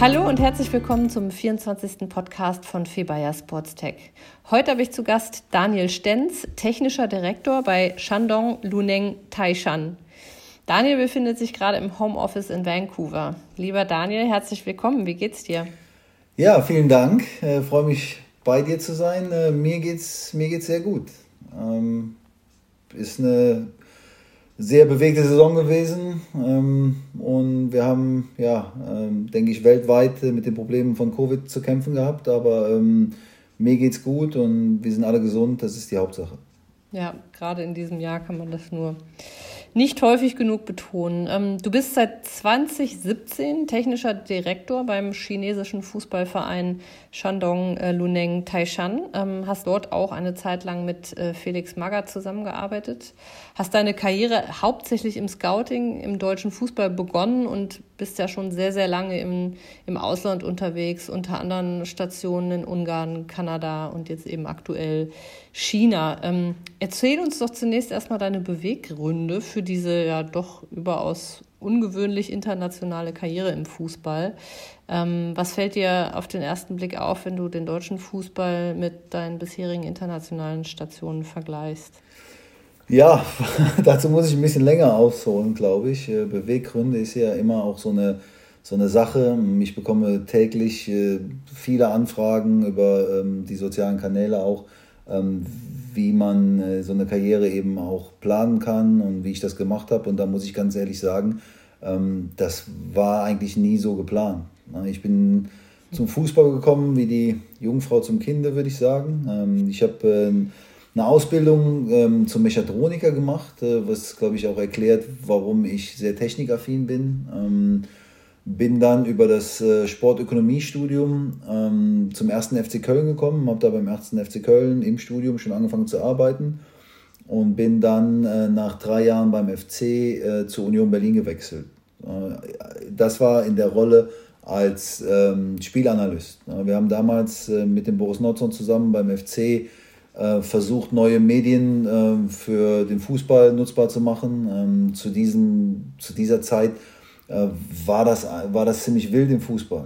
Hallo und herzlich willkommen zum 24. Podcast von Febayer Sportstech. Heute habe ich zu Gast Daniel Stenz, technischer Direktor bei Shandong Luneng Taishan. Daniel befindet sich gerade im Homeoffice in Vancouver. Lieber Daniel, herzlich willkommen. Wie geht's dir? Ja, vielen Dank. Äh, freue mich bei dir zu sein. Äh, mir geht's mir geht's sehr gut. Ähm, ist eine sehr bewegte Saison gewesen. Ähm, und wir haben, ja, ähm, denke ich, weltweit mit den Problemen von Covid zu kämpfen gehabt, aber ähm, mir geht's gut und wir sind alle gesund, das ist die Hauptsache. Ja, gerade in diesem Jahr kann man das nur nicht häufig genug betonen. Ähm, du bist seit 2017 technischer Direktor beim chinesischen Fußballverein Shandong äh, Luneng Taishan. Ähm, hast dort auch eine Zeit lang mit äh, Felix Magath zusammengearbeitet. Hast deine Karriere hauptsächlich im Scouting im deutschen Fußball begonnen und bist ja schon sehr, sehr lange im, im Ausland unterwegs, unter anderen Stationen in Ungarn, Kanada und jetzt eben aktuell China. Ähm, erzähl uns doch zunächst erstmal deine Beweggründe für diese ja doch überaus ungewöhnlich internationale Karriere im Fußball. Ähm, was fällt dir auf den ersten Blick auf, wenn du den deutschen Fußball mit deinen bisherigen internationalen Stationen vergleichst? Ja, dazu muss ich ein bisschen länger ausholen, glaube ich. Äh, Beweggründe ist ja immer auch so eine, so eine Sache. Ich bekomme täglich äh, viele Anfragen über ähm, die sozialen Kanäle auch, ähm, wie man äh, so eine Karriere eben auch planen kann und wie ich das gemacht habe. Und da muss ich ganz ehrlich sagen, ähm, das war eigentlich nie so geplant. Ich bin zum Fußball gekommen wie die Jungfrau zum Kinde, würde ich sagen. Ich habe eine Ausbildung zum Mechatroniker gemacht, äh, was, glaube ich, auch erklärt, warum ich sehr technikaffin bin bin dann über das äh, Sportökonomiestudium ähm, zum ersten FC Köln gekommen, habe da beim ersten FC Köln im Studium schon angefangen zu arbeiten und bin dann äh, nach drei Jahren beim FC äh, zur Union Berlin gewechselt. Äh, das war in der Rolle als ähm, Spielanalyst. Wir haben damals äh, mit dem Boris Notzon zusammen beim FC versucht, neue Medien für den Fußball nutzbar zu machen. Ähm, zu, diesem, zu dieser Zeit äh, war das, war das ziemlich wild im Fußball.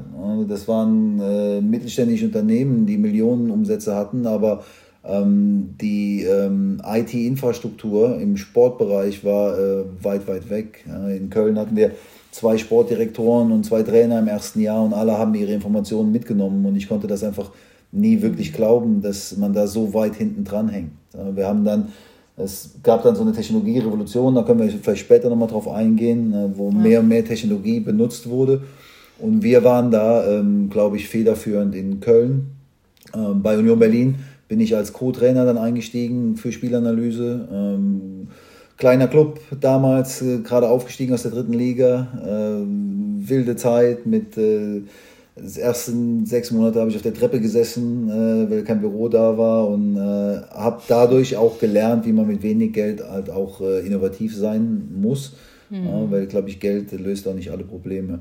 Das waren äh, mittelständische Unternehmen, die Millionen Umsätze hatten, aber ähm, die ähm, IT-Infrastruktur im Sportbereich war äh, weit, weit weg. in Köln hatten wir zwei Sportdirektoren und zwei Trainer im ersten Jahr und alle haben ihre Informationen mitgenommen und ich konnte das einfach nie wirklich glauben, dass man da so weit hinten dran hängt. Wir haben dann es gab dann so eine Technologierevolution, da können wir vielleicht später nochmal drauf eingehen, äh, wo ja. mehr und mehr Technologie benutzt wurde. Und wir waren da, ähm, glaube ich, federführend in Köln. Ähm, bei Union Berlin bin ich als Co-Trainer dann eingestiegen für Spielanalyse. Ähm, kleiner Club damals, äh, gerade aufgestiegen aus der dritten Liga. Äh, wilde Zeit mit äh, die ersten sechs Monate habe ich auf der Treppe gesessen, äh, weil kein Büro da war und äh, habe dadurch auch gelernt, wie man mit wenig Geld halt auch äh, innovativ sein muss, mhm. ja, weil, glaube ich, Geld löst auch nicht alle Probleme.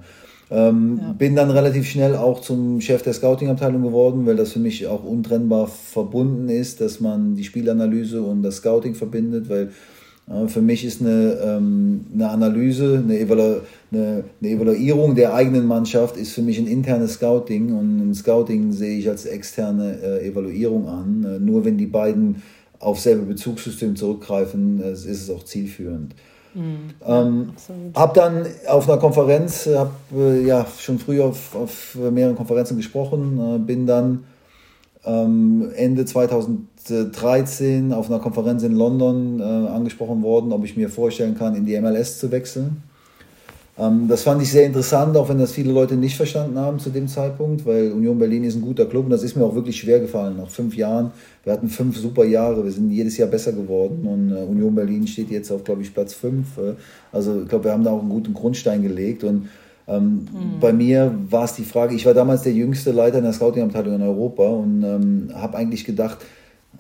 Ähm, ja. Bin dann relativ schnell auch zum Chef der Scouting-Abteilung geworden, weil das für mich auch untrennbar verbunden ist, dass man die Spielanalyse und das Scouting verbindet, weil für mich ist eine, ähm, eine Analyse, eine, Evalu eine, eine, Evaluierung der eigenen Mannschaft ist für mich ein internes Scouting und ein Scouting sehe ich als externe äh, Evaluierung an. Äh, nur wenn die beiden auf selbe Bezugssystem zurückgreifen, äh, ist es auch zielführend. Mhm, ähm, habe dann auf einer Konferenz, habe äh, ja schon früher auf, auf mehreren Konferenzen gesprochen, äh, bin dann Ende 2013 auf einer Konferenz in London äh, angesprochen worden, ob ich mir vorstellen kann, in die MLS zu wechseln. Ähm, das fand ich sehr interessant, auch wenn das viele Leute nicht verstanden haben zu dem Zeitpunkt, weil Union Berlin ist ein guter Club und das ist mir auch wirklich schwer gefallen. Nach fünf Jahren, wir hatten fünf super Jahre, wir sind jedes Jahr besser geworden und äh, Union Berlin steht jetzt auf, glaube ich, Platz fünf. Äh, also ich glaube, wir haben da auch einen guten Grundstein gelegt und ähm, mhm. Bei mir war es die Frage, ich war damals der jüngste Leiter in der Scouting-Abteilung in Europa und ähm, habe eigentlich gedacht,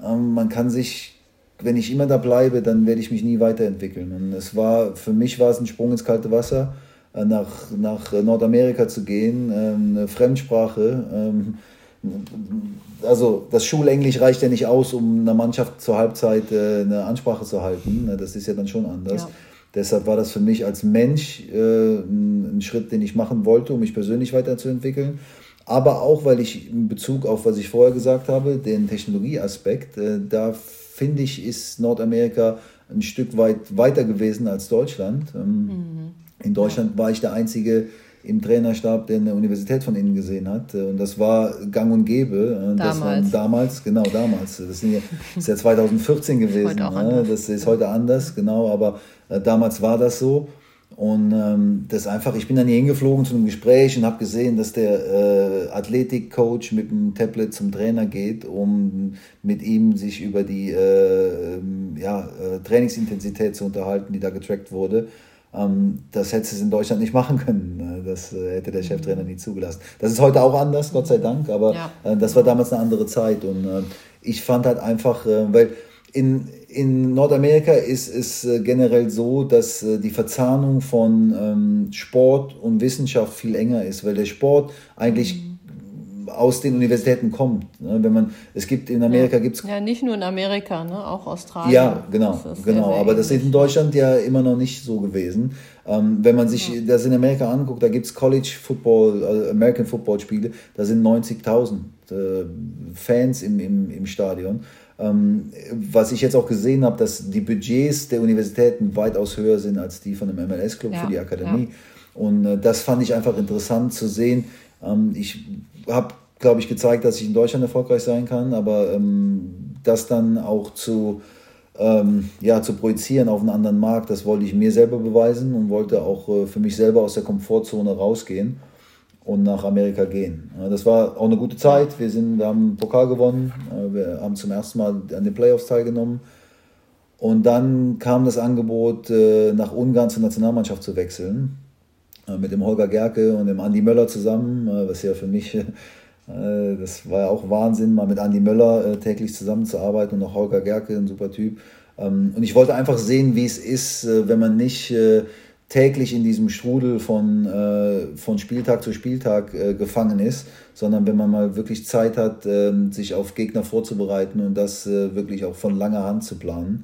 ähm, man kann sich wenn ich immer da bleibe, dann werde ich mich nie weiterentwickeln. Und es war, für mich war es ein Sprung ins kalte Wasser, äh, nach, nach Nordamerika zu gehen, ähm, eine Fremdsprache. Ähm, also das Schulenglisch reicht ja nicht aus, um einer Mannschaft zur Halbzeit äh, eine Ansprache zu halten. Das ist ja dann schon anders. Ja. Deshalb war das für mich als Mensch äh, ein Schritt, den ich machen wollte, um mich persönlich weiterzuentwickeln. Aber auch, weil ich in Bezug auf, was ich vorher gesagt habe, den Technologieaspekt, äh, da finde ich, ist Nordamerika ein Stück weit weiter gewesen als Deutschland. Ähm, mhm. In Deutschland war ich der Einzige, im Trainerstab, der eine Universität von innen gesehen hat. Und das war gang und gäbe. Damals. Das war damals, genau damals. Das ist ja 2014 gewesen. Ne? Das ist heute anders, genau. Aber äh, damals war das so. Und ähm, das einfach, ich bin dann hier hingeflogen zu einem Gespräch und habe gesehen, dass der äh, Athletikcoach mit dem Tablet zum Trainer geht, um mit ihm sich über die äh, ähm, ja, äh, Trainingsintensität zu unterhalten, die da getrackt wurde. Ähm, das hätte es in Deutschland nicht machen können. Ne? Das äh, hätte der Cheftrainer nie zugelassen. Das ist heute auch anders, Gott sei Dank, aber ja. Äh, das war damals eine andere Zeit. Und äh, ich fand halt einfach, weil in, in Nordamerika ist es generell so, dass die Verzahnung von ähm, Sport und Wissenschaft viel enger ist, weil der Sport eigentlich mhm aus den Universitäten kommt. Ne? Wenn man, es gibt in Amerika ja. gibt's ja nicht nur in Amerika, ne? auch Australien. Ja, genau, genau. Sehr, sehr aber das ist in Deutschland ja immer noch nicht so gewesen. Ähm, wenn man sich ja. das in Amerika anguckt, da gibt es College Football, also American Football Spiele, da sind 90.000 äh, Fans im, im, im Stadion. Ähm, was ich jetzt auch gesehen habe, dass die Budgets der Universitäten weitaus höher sind als die von dem MLS-Club ja. für die Akademie. Und äh, das fand ich einfach interessant zu sehen. Ähm, ich habe glaube ich, gezeigt, dass ich in Deutschland erfolgreich sein kann, aber ähm, das dann auch zu, ja, zu projizieren auf einen anderen Markt, das wollte ich mir selber beweisen und wollte auch äh, für mich selber aus der Komfortzone rausgehen und nach Amerika gehen. Das war auch eine gute Zeit. Wir, sind, wir haben einen Pokal gewonnen, wir haben zum ersten Mal an den Playoffs teilgenommen. Und dann kam das Angebot, äh, nach Ungarn zur Nationalmannschaft zu wechseln. Mit dem Holger Gerke und dem Andi Möller zusammen, was ja für mich äh, das war ja auch Wahnsinn, mal mit Andi Möller äh, täglich zusammenzuarbeiten und auch Holger Gerke, ein super Typ. Ähm, und ich wollte einfach sehen, wie es ist, wenn man nicht täglich in diesem Strudel von, von Spieltag zu Spieltag gefangen ist, sondern wenn man mal wirklich Zeit hat, ähm, sich auf Gegner vorzubereiten und das wirklich auch von langer Hand zu planen.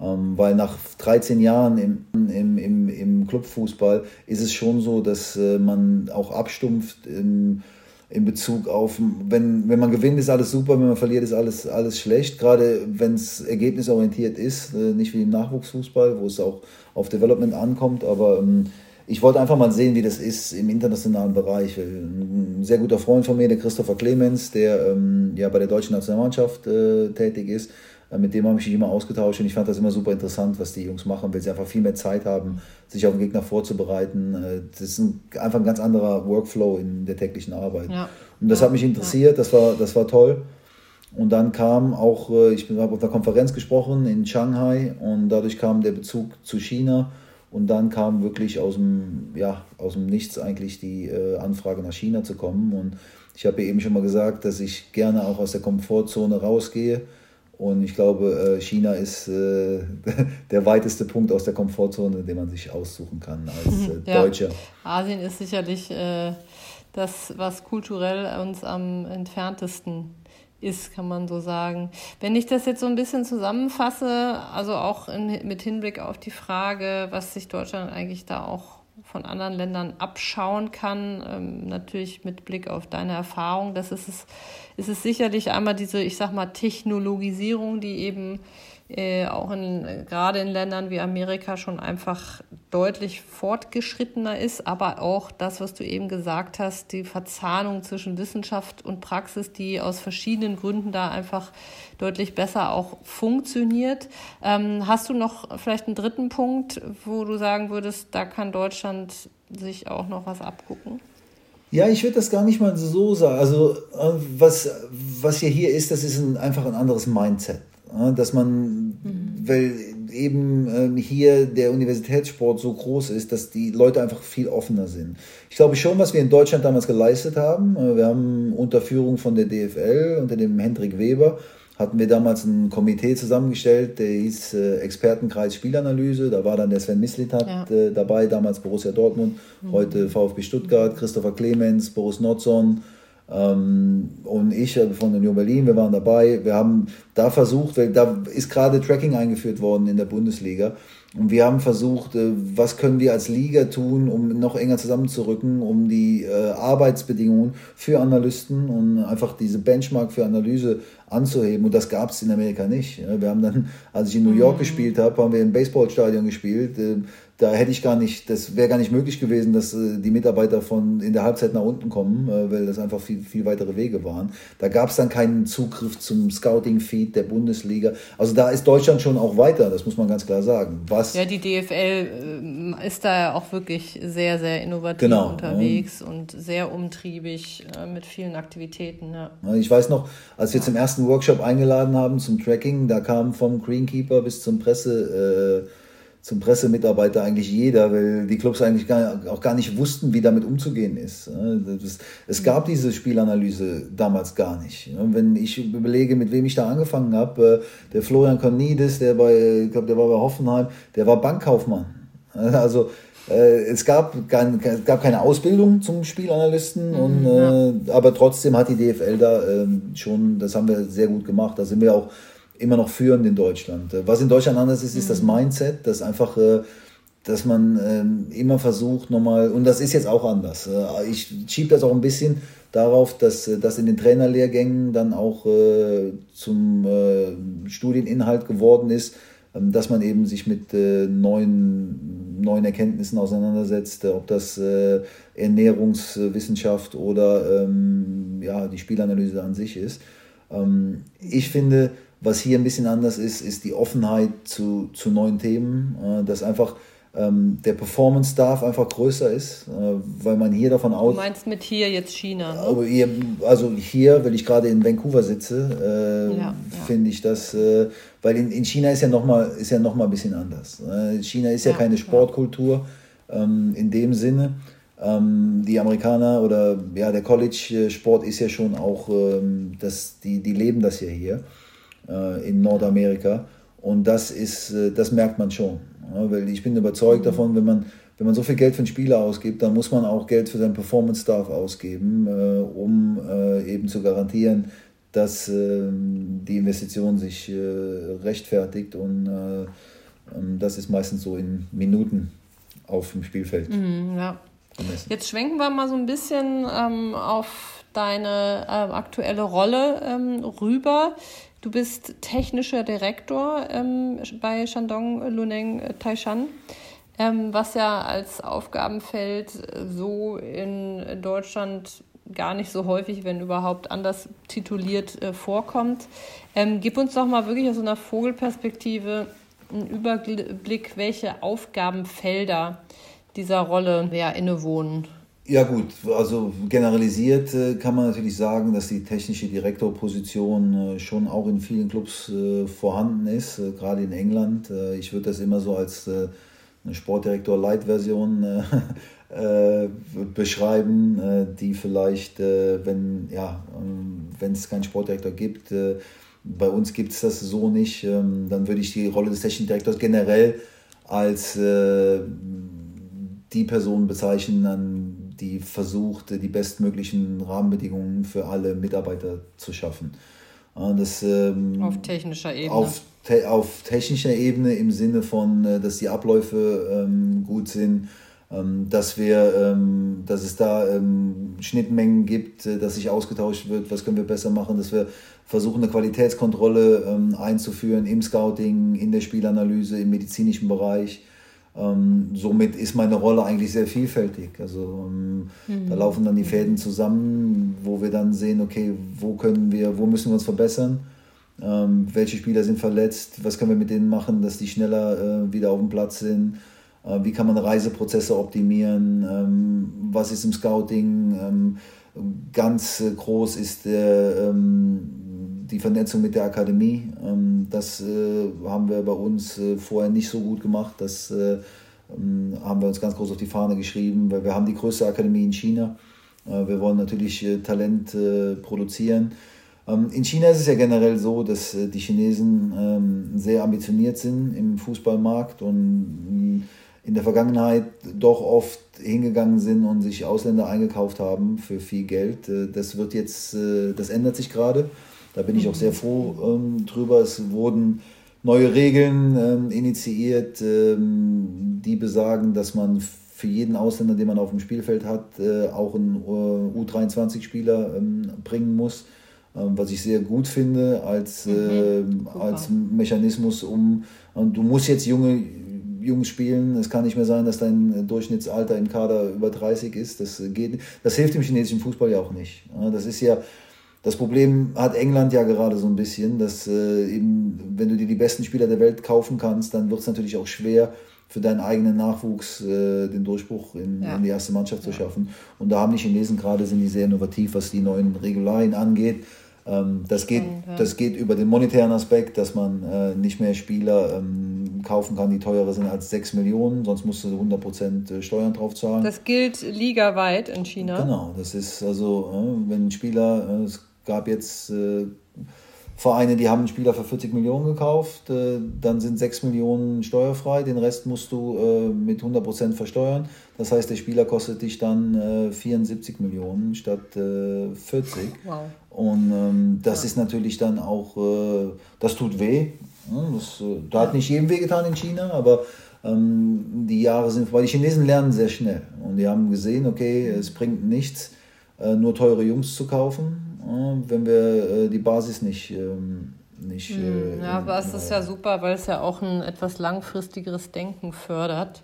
Ähm, weil nach 13 Jahren im, im, im, im Clubfußball ist es schon so, dass man auch abstumpft. Im, in Bezug auf, wenn, wenn man gewinnt, ist alles super, wenn man verliert, ist alles, alles schlecht. Gerade wenn es ergebnisorientiert ist, äh, nicht wie im Nachwuchsfußball, wo es auch auf Development ankommt. Aber ähm, ich wollte einfach mal sehen, wie das ist im internationalen Bereich. Ein sehr guter Freund von mir, der Christopher Clemens, der ähm, ja bei der deutschen Nationalmannschaft äh, tätig ist, äh, mit dem habe ich mich immer ausgetauscht und ich fand das immer super interessant, was die Jungs machen, weil sie einfach viel mehr Zeit haben, sich auf den Gegner vorzubereiten. Äh, das ist ein, einfach ein ganz anderer Workflow in der täglichen Arbeit. Ja. Und das ja. hat mich interessiert, das war, das war toll. Und dann kam auch, äh, ich habe auf einer Konferenz gesprochen in Shanghai und dadurch kam der Bezug zu China. Und dann kam wirklich aus dem, ja, aus dem Nichts eigentlich die Anfrage nach China zu kommen. Und ich habe ja eben schon mal gesagt, dass ich gerne auch aus der Komfortzone rausgehe und ich glaube, äh, China ist äh, der weiteste Punkt aus der Komfortzone, den man sich aussuchen kann als äh, ja. Deutscher. Asien ist sicherlich das, was kulturell uns am entferntesten ist, kann man so sagen. Wenn ich das jetzt so ein bisschen zusammenfasse, also auch in, mit Hinblick auf die Frage, was sich Deutschland eigentlich da auch von anderen Ländern abschauen kann. Ähm, natürlich mit Blick auf deine Erfahrung. Das ist es, ist es sicherlich einmal diese, ich sag mal, Technologisierung, die eben äh, auch in, gerade in Ländern wie Amerika schon einfach deutlich fortgeschrittener ist, aber auch das, was du eben gesagt hast, die Verzahnung zwischen Wissenschaft und Praxis, die aus verschiedenen Gründen da einfach deutlich besser auch funktioniert. Ähm, hast du noch vielleicht einen dritten Punkt, wo du sagen würdest, da kann Deutschland sich auch noch was abgucken? Ja, ich würde das gar nicht mal so sagen. Also äh, was, was hier hier ist, das ist ein, einfach ein anderes Mindset dass man, mhm. weil eben ähm, hier der Universitätssport so groß ist, dass die Leute einfach viel offener sind. Ich glaube schon, was wir in Deutschland damals geleistet haben, äh, wir haben unter Führung von der DFL, unter dem Hendrik Weber, hatten wir damals ein Komitee zusammengestellt, der hieß äh, Expertenkreis Spielanalyse. Da war dann der Sven Mislitat ja. äh, dabei, damals Borussia Dortmund, mhm. heute VfB Stuttgart, Christopher Clemens, Boris Nordson ähm, und ich äh, von Union Berlin, wir waren dabei. Wir haben da versucht, weil da ist gerade Tracking eingeführt worden in der Bundesliga. Und wir haben versucht, äh, was können wir als Liga tun, um noch enger zusammenzurücken, um die äh, Arbeitsbedingungen für Analysten und einfach diese Benchmark für Analyse anzuheben. Und das gab es in Amerika nicht. Wir haben dann, als ich in New York mhm. gespielt habe, haben wir im Baseballstadion gespielt da hätte ich gar nicht, das wäre gar nicht möglich gewesen, dass äh, die Mitarbeiter von in der Halbzeit nach unten kommen, äh, weil das einfach viel, viel weitere Wege waren. Da gab es dann keinen Zugriff zum Scouting-Feed der Bundesliga. Also da ist Deutschland schon auch weiter, das muss man ganz klar sagen. Was ja, die DFL äh, ist da ja auch wirklich sehr, sehr innovativ genau, unterwegs ja. und sehr umtriebig mit vielen Aktivitäten. Ja. Ich weiß noch, als wir zum ersten Workshop eingeladen haben zum Tracking, da kam vom Greenkeeper bis zum Presse. Zum Pressemitarbeiter eigentlich jeder, weil die Clubs eigentlich gar, auch gar nicht wussten, wie damit umzugehen ist. Es gab diese Spielanalyse damals gar nicht. Wenn ich überlege, mit wem ich da angefangen habe, äh, der Florian Cornides, der bei, ich glaube, der war bei Hoffenheim, der war Bankkaufmann. Also äh, es gab, kein, es gab keine Ausbildung zum Spielanalysten, mhm, und, ja. äh, aber trotzdem hat die DFL da äh, schon, das haben wir sehr gut gemacht. Da sind wir auch immer noch führend in Deutschland. Was in Deutschland anders ist, ist das mhm. Mindset, dass einfach, äh, dass man ähm, immer versucht nochmal, und das ist jetzt auch anders. Äh, ich schiebe das auch ein bisschen darauf, dass äh, das in den Trainerlehrgängen dann auch zum Studieninhalt geworden ist, ähm, dass man eben sich mit neuen, neuen Erkenntnissen auseinandersetzt, ob das Ernährungswissenschaft oder ähm, ja, die Spielanalyse an sich ist. Ich finde, was hier ein bisschen anders ist, ist die Offenheit zu, zu neuen Themen, äh, dass einfach ähm, der Performance-Staff einfach größer ist, äh, weil man hier davon aus. Du meinst mit hier jetzt China? Ne? Aber hier, also hier, weil ich gerade in Vancouver sitze, äh, ja, ja. finde ich das, äh, weil in, in China ist ja nochmal ja noch ein bisschen anders. Äh, China ist ja, keine Sportkultur ähm, in dem Sinne. Ähm, die Amerikaner oder ja, der College-Sport ist ja schon auch, ähm, das, die, die leben das ja hier äh, in Nordamerika. Und das ist, äh, das merkt man schon. weil ich bin überzeugt mhm. davon, wenn man, wenn man so viel Geld für einen Spieler ausgibt, dann muss man auch Geld für seinen Performance-Staff ausgeben, äh, um eben zu garantieren, dass ähm, die Investition sich rechtfertigt. Und das ist meistens so in Minuten auf dem Spielfeld. Mhm, ja. Jetzt schwenken wir mal so ein bisschen ähm, auf deine äh, aktuelle Rolle ähm, rüber. Du bist technischer Direktor ähm, bei Shandong Luneng Taishan, ähm, was ja als Aufgabenfeld so in Deutschland gar nicht so häufig, wenn überhaupt anders tituliert äh, vorkommt. Ähm, gib uns doch mal wirklich aus einer Vogelperspektive einen Überblick, welche Aufgabenfelder dieser Rolle ja, innewohnen. Ja gut, also generalisiert äh, kann man natürlich sagen, dass die technische Direktorposition äh, schon auch in vielen Clubs äh, vorhanden ist, gerade in England. Ich würde das immer so als eine Sportdirektor-Light-Version beschreiben, die vielleicht, wenn ja, ähm, wenn es keinen Sportdirektor gibt, bei uns gibt es das so nicht, ähm, dann würde ich die Rolle des technischen Direktors generell als die Person bezeichnen, an die versucht, die bestmöglichen Rahmenbedingungen für alle Mitarbeiter zu schaffen. Das, ähm, auf technischer Ebene. Auf, te auf, technischer Ebene im Sinne von, äh, dass die Abläufe ähm, gut sind, ähm, dass, wir, ähm, dass es da ähm, Schnittmengen gibt, äh, dass sich ausgetauscht wird, was können wir besser machen, dass wir versuchen, eine Qualitätskontrolle ähm, einzuführen im Scouting, in der Spielanalyse, im medizinischen Bereich ähm, somit ist meine Rolle eigentlich sehr vielfältig. Also ähm, mhm. da laufen dann die Fäden zusammen, wo wir dann sehen, okay, wo können wir, wo müssen wir uns verbessern, ähm, welche Spieler sind verletzt, was können wir mit denen machen, dass die schneller äh, wieder auf dem Platz sind, äh, wie kann man Reiseprozesse optimieren, ähm, was ist im Scouting, ähm, ganz äh, groß ist der ähm, die Vernetzung mit der Akademie, ähm, das äh, haben wir bei uns äh, vorher nicht so gut gemacht. Das äh, ähm, haben wir uns ganz groß auf die Fahne geschrieben, weil wir haben die größte Akademie in China. wir wollen natürlich Talent produzieren. Ähm, in China ist es ja generell so, dass äh, die Chinesen ähm, sehr ambitioniert sind im Fußballmarkt und in der Vergangenheit doch oft hingegangen sind und sich Ausländer eingekauft haben für viel Geld. Äh, das wird jetzt, äh, das ändert sich gerade. Da bin ich auch sehr froh ähm, drüber. Es wurden neue Regeln ähm, initiiert, ähm, die besagen, dass man für jeden Ausländer, den man auf dem Spielfeld hat, äh, auch einen äh, U23-Spieler ähm, bringen muss. Ähm, was ich sehr gut finde als, mhm, äh, als Mechanismus, um, und du musst jetzt junge Jungs spielen. Es kann nicht mehr sein, dass dein Durchschnittsalter im Kader über 30 ist. Das geht. Das hilft dem chinesischen Fußball ja auch nicht. Das ist ja das Problem hat England ja gerade so ein bisschen, dass äh, eben, wenn du dir die besten Spieler der Welt kaufen kannst, dann wird es natürlich auch schwer für deinen eigenen Nachwuchs äh, den Durchbruch in, ja. in, die erste Mannschaft zu schaffen. Und da haben die Chinesen gerade, sind die sehr innovativ, was die neuen Regularien angeht. Ähm, das, geht, das geht über den monetären Aspekt, dass man äh, nicht mehr Spieler ähm, kaufen kann, die teurer sind als 6 Millionen, sonst musst du 100% äh, Steuern drauf zahlen. Das gilt ligaweit in China. Genau, das ist also, äh, wenn ein Spieler, es gab jetzt Vereine, die haben einen Spieler für 40 Millionen gekauft, äh, dann sind 6 Millionen steuerfrei, den Rest musst du äh, mit 100% versteuern. Das heißt, der Spieler kostet dich dann 74 äh, Millionen statt 40. Wow. Und ähm, das ja. ist natürlich dann auch, das tut weh. Das, da hat nicht jedem weh getan in China, aber ähm, die Jahre sind vorbei. Die Chinesen lernen sehr schnell und die haben gesehen, okay, es bringt nichts, nur teure Jungs zu kaufen wenn wir äh, die Basis nicht. Ähm, nicht hm, ja, aber es ist ja super, weil es ja auch ein etwas langfristigeres Denken fördert.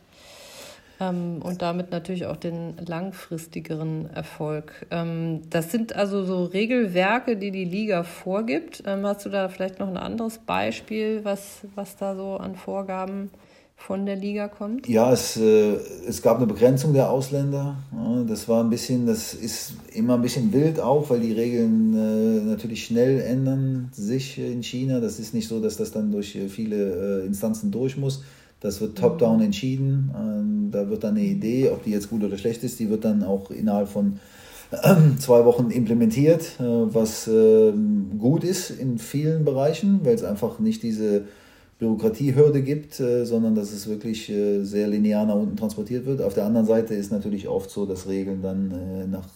Ähm, und damit natürlich auch den langfristigeren Erfolg. Ähm, das sind also so Regelwerke, die die Liga vorgibt. Ähm, hast du da vielleicht noch ein anderes Beispiel, was, was da so an Vorgaben von der Liga kommt? Ja, es, äh, es gab eine Begrenzung der Ausländer. Ja, das war ein bisschen, das ist immer ein bisschen wild auch, weil die Regeln äh, natürlich schnell ändern sich in China. Das ist nicht so, dass das dann durch viele äh, Instanzen durch muss. Das wird top-down entschieden. Ähm, da wird dann eine Idee, ob die jetzt gut oder schlecht ist, die wird dann auch innerhalb von zwei Wochen implementiert, äh, was ähm, gut ist in vielen Bereichen, weil es einfach nicht diese Bürokratiehürde gibt, äh, sondern dass es wirklich äh, sehr linear nach unten transportiert wird. Auf der anderen Seite ist natürlich oft so, dass Regeln dann äh, nach,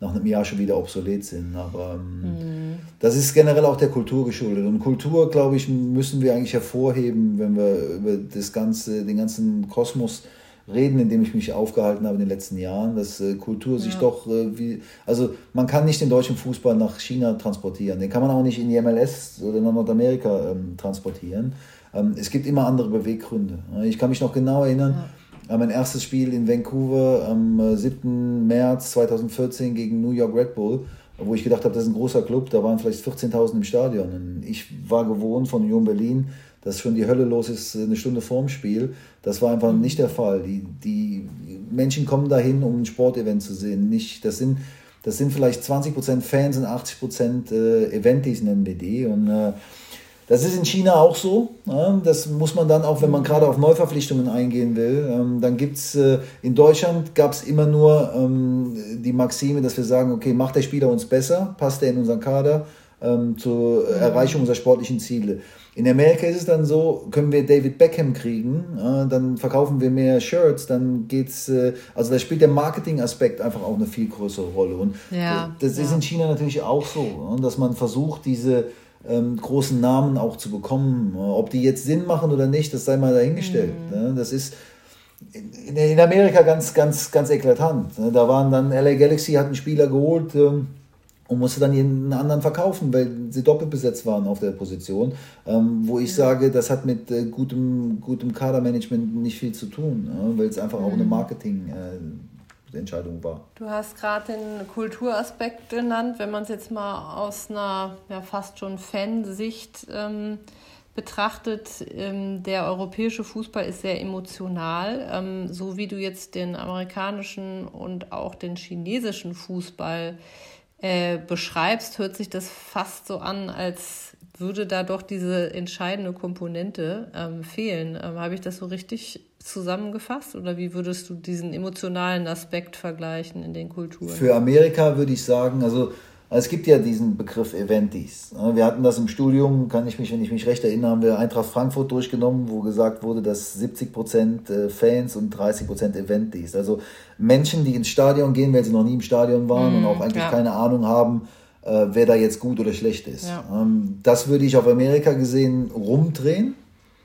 nach einem Jahr schon wieder obsolet sind. Aber ähm, mhm. das ist generell auch der Kultur geschuldet. Und Kultur, glaube ich, müssen wir eigentlich hervorheben, wenn wir über das ganze, den ganzen Kosmos reden, in dem ich mich aufgehalten habe in den letzten Jahren, dass Kultur sich ja. doch wie, also man kann nicht den deutschen Fußball nach China transportieren, den kann man auch nicht in die MLS oder nach Nordamerika ähm, transportieren. Ähm, es gibt immer andere Beweggründe. Ich kann mich noch genau erinnern, ja. mein erstes Spiel in Vancouver am 7. Äh, März 2014 gegen New York Red Bull, wo ich gedacht habe, das ist ein großer Club, da waren vielleicht 14.000 im Stadion. Und ich war gewohnt von Union Berlin, dass schon die Hölle los ist äh, eine Stunde vorm Spiel. Das war einfach nicht der Fall. Die, die Menschen kommen dahin, um ein Sportevent zu sehen. Nicht, das, sind, das sind vielleicht 20% Fans und 80% äh, Eventis nennen wir die. Und äh, das ist in China auch so. Ja, das muss man dann auch, wenn man gerade auf Neuverpflichtungen eingehen will. Ähm, dann gibt es, äh, in Deutschland gab es immer nur ähm, die Maxime, dass wir sagen, okay, macht der Spieler uns besser, passt er in unseren Kader ähm, zur Erreichung unserer sportlichen Ziele. In Amerika ist es dann so, können wir David Beckham kriegen, äh, dann verkaufen wir mehr Shirts, dann geht's, äh, also da spielt der Marketing-Aspekt einfach auch eine viel größere Rolle. Und ja, das ist ja. in China natürlich auch so, dass man versucht, diese ähm, großen Namen auch zu bekommen. Ob die jetzt Sinn machen oder nicht, das sei mal dahingestellt. Mhm. Ne? Das ist in, in, Amerika ganz, ganz, ganz eklatant. Ne? Da waren dann LA Galaxy hat einen Spieler geholt, ähm, und musste dann jeden anderen verkaufen, weil sie doppelt besetzt waren auf der Position. Ähm, wo ich ja. sage, das hat mit äh, gutem, gutem Kadermanagement nicht viel zu tun, äh, weil es einfach mhm. auch eine mhm. Marketing-Entscheidung äh, war. Du hast gerade den Kulturaspekt genannt. Wenn man es jetzt mal aus einer ja, fast schon Fansicht ähm, betrachtet, ähm, der europäische Fußball ist sehr emotional. Ähm, so wie du jetzt den amerikanischen und auch den chinesischen Fußball äh, beschreibst, hört sich das fast so an, als würde da doch diese entscheidende Komponente ähm, fehlen. Ähm, Habe ich das so richtig zusammengefasst oder wie würdest du diesen emotionalen Aspekt vergleichen in den Kulturen? Für Amerika würde ich sagen, also es gibt ja diesen Begriff Eventis. Wir hatten das im Studium, kann ich mich, wenn ich mich recht erinnere, haben wir Eintracht Frankfurt durchgenommen, wo gesagt wurde, dass 70% äh, Fans und 30% Eventis. Also Menschen, die ins Stadion gehen, weil sie noch nie im Stadion waren mm, und auch eigentlich ja. keine Ahnung haben, äh, wer da jetzt gut oder schlecht ist. Ja. Ähm, das würde ich auf Amerika gesehen rumdrehen.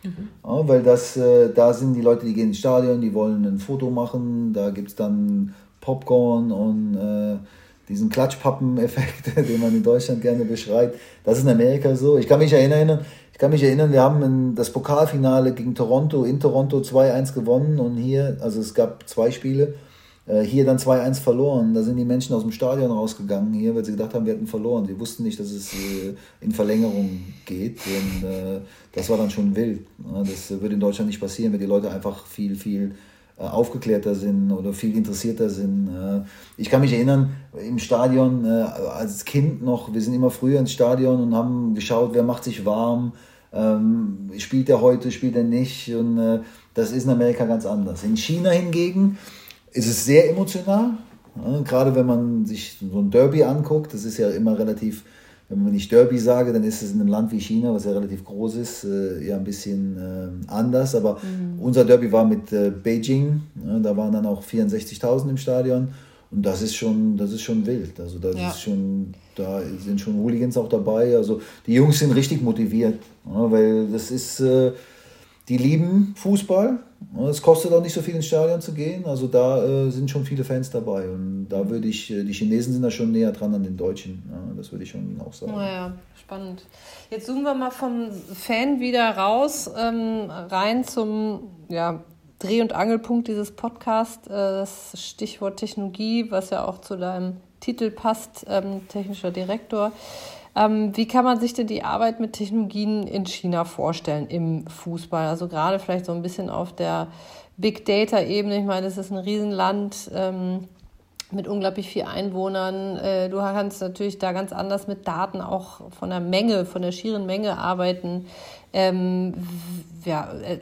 Mhm. Ja, weil das, äh, da sind die Leute, die gehen ins Stadion, die wollen ein Foto machen, da gibt es dann Popcorn und äh, diesen Klatschpappen-Effekt, den man in Deutschland gerne beschreibt. Das ist in Amerika so. Ich kann mich erinnern, ich kann mich erinnern, wir haben das Pokalfinale gegen Toronto in Toronto 2-1 gewonnen und hier, also es gab zwei Spiele, äh, hier dann 2-1 verloren. Da sind die Menschen aus dem Stadion rausgegangen hier, weil sie gedacht haben, wir hätten verloren. Sie wussten nicht, dass es äh, in Verlängerung geht. Und äh, das war dann schon wild. Das würde in Deutschland nicht passieren, wenn die Leute einfach viel, viel äh, aufgeklärter sind oder viel interessierter sind. Äh, ich kann mich erinnern, im Stadion äh, als Kind noch, wir sind immer früher ins Stadion und haben geschaut, wer macht sich warm, ähm, spielt er heute, spielt er nicht. Und das ist in Amerika ganz anders. In China hingegen ist es sehr emotional, gerade wenn man sich so ein Derby anguckt, das ist ja immer relativ wenn ich Derby sage, dann ist es in einem Land wie China, was ja relativ groß ist, äh, ja ein bisschen äh, anders. Aber mhm. unser Derby war mit äh, Beijing. Ja, da waren dann auch 64.000 im Stadion. Und das ist schon, das ist schon wild. Also das ja. ist schon, da sind schon Hooligans auch dabei. Also die Jungs sind richtig motiviert, ja, weil das ist, äh, die lieben Fußball. Es kostet auch nicht so viel ins Stadion zu gehen. Also da äh, sind schon viele Fans dabei. Und da würde ich, äh, die Chinesen sind da schon näher dran an den Deutschen. Ja, das würde ich schon auch sagen. Naja, spannend. Jetzt zoomen wir mal vom Fan wieder raus, ähm, rein zum ja, Dreh- und Angelpunkt dieses Podcasts. Äh, das Stichwort Technologie, was ja auch zu deinem Titel passt, ähm, technischer Direktor. Ähm, wie kann man sich denn die Arbeit mit Technologien in China vorstellen im Fußball? Also gerade vielleicht so ein bisschen auf der Big Data-Ebene. Ich meine, es ist ein Riesenland ähm, mit unglaublich vielen Einwohnern. Äh, du kannst natürlich da ganz anders mit Daten auch von der Menge, von der schieren Menge arbeiten. Ähm, ja, äh,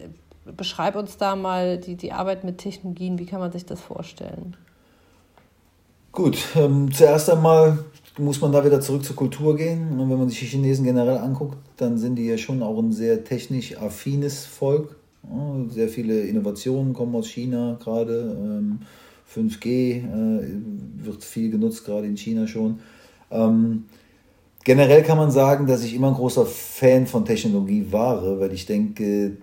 beschreib uns da mal die, die Arbeit mit Technologien. Wie kann man sich das vorstellen? Gut, ähm, zuerst einmal muss man da wieder zurück zur Kultur gehen. Und wenn man sich die Chinesen generell anguckt, dann sind die ja schon auch ein sehr technisch affines Volk. Sehr viele Innovationen kommen aus China gerade. 5G ähm, äh, wird viel genutzt, gerade in China schon. Ähm, generell kann man sagen, dass ich immer ein großer Fan von Technologie war, weil ich denke,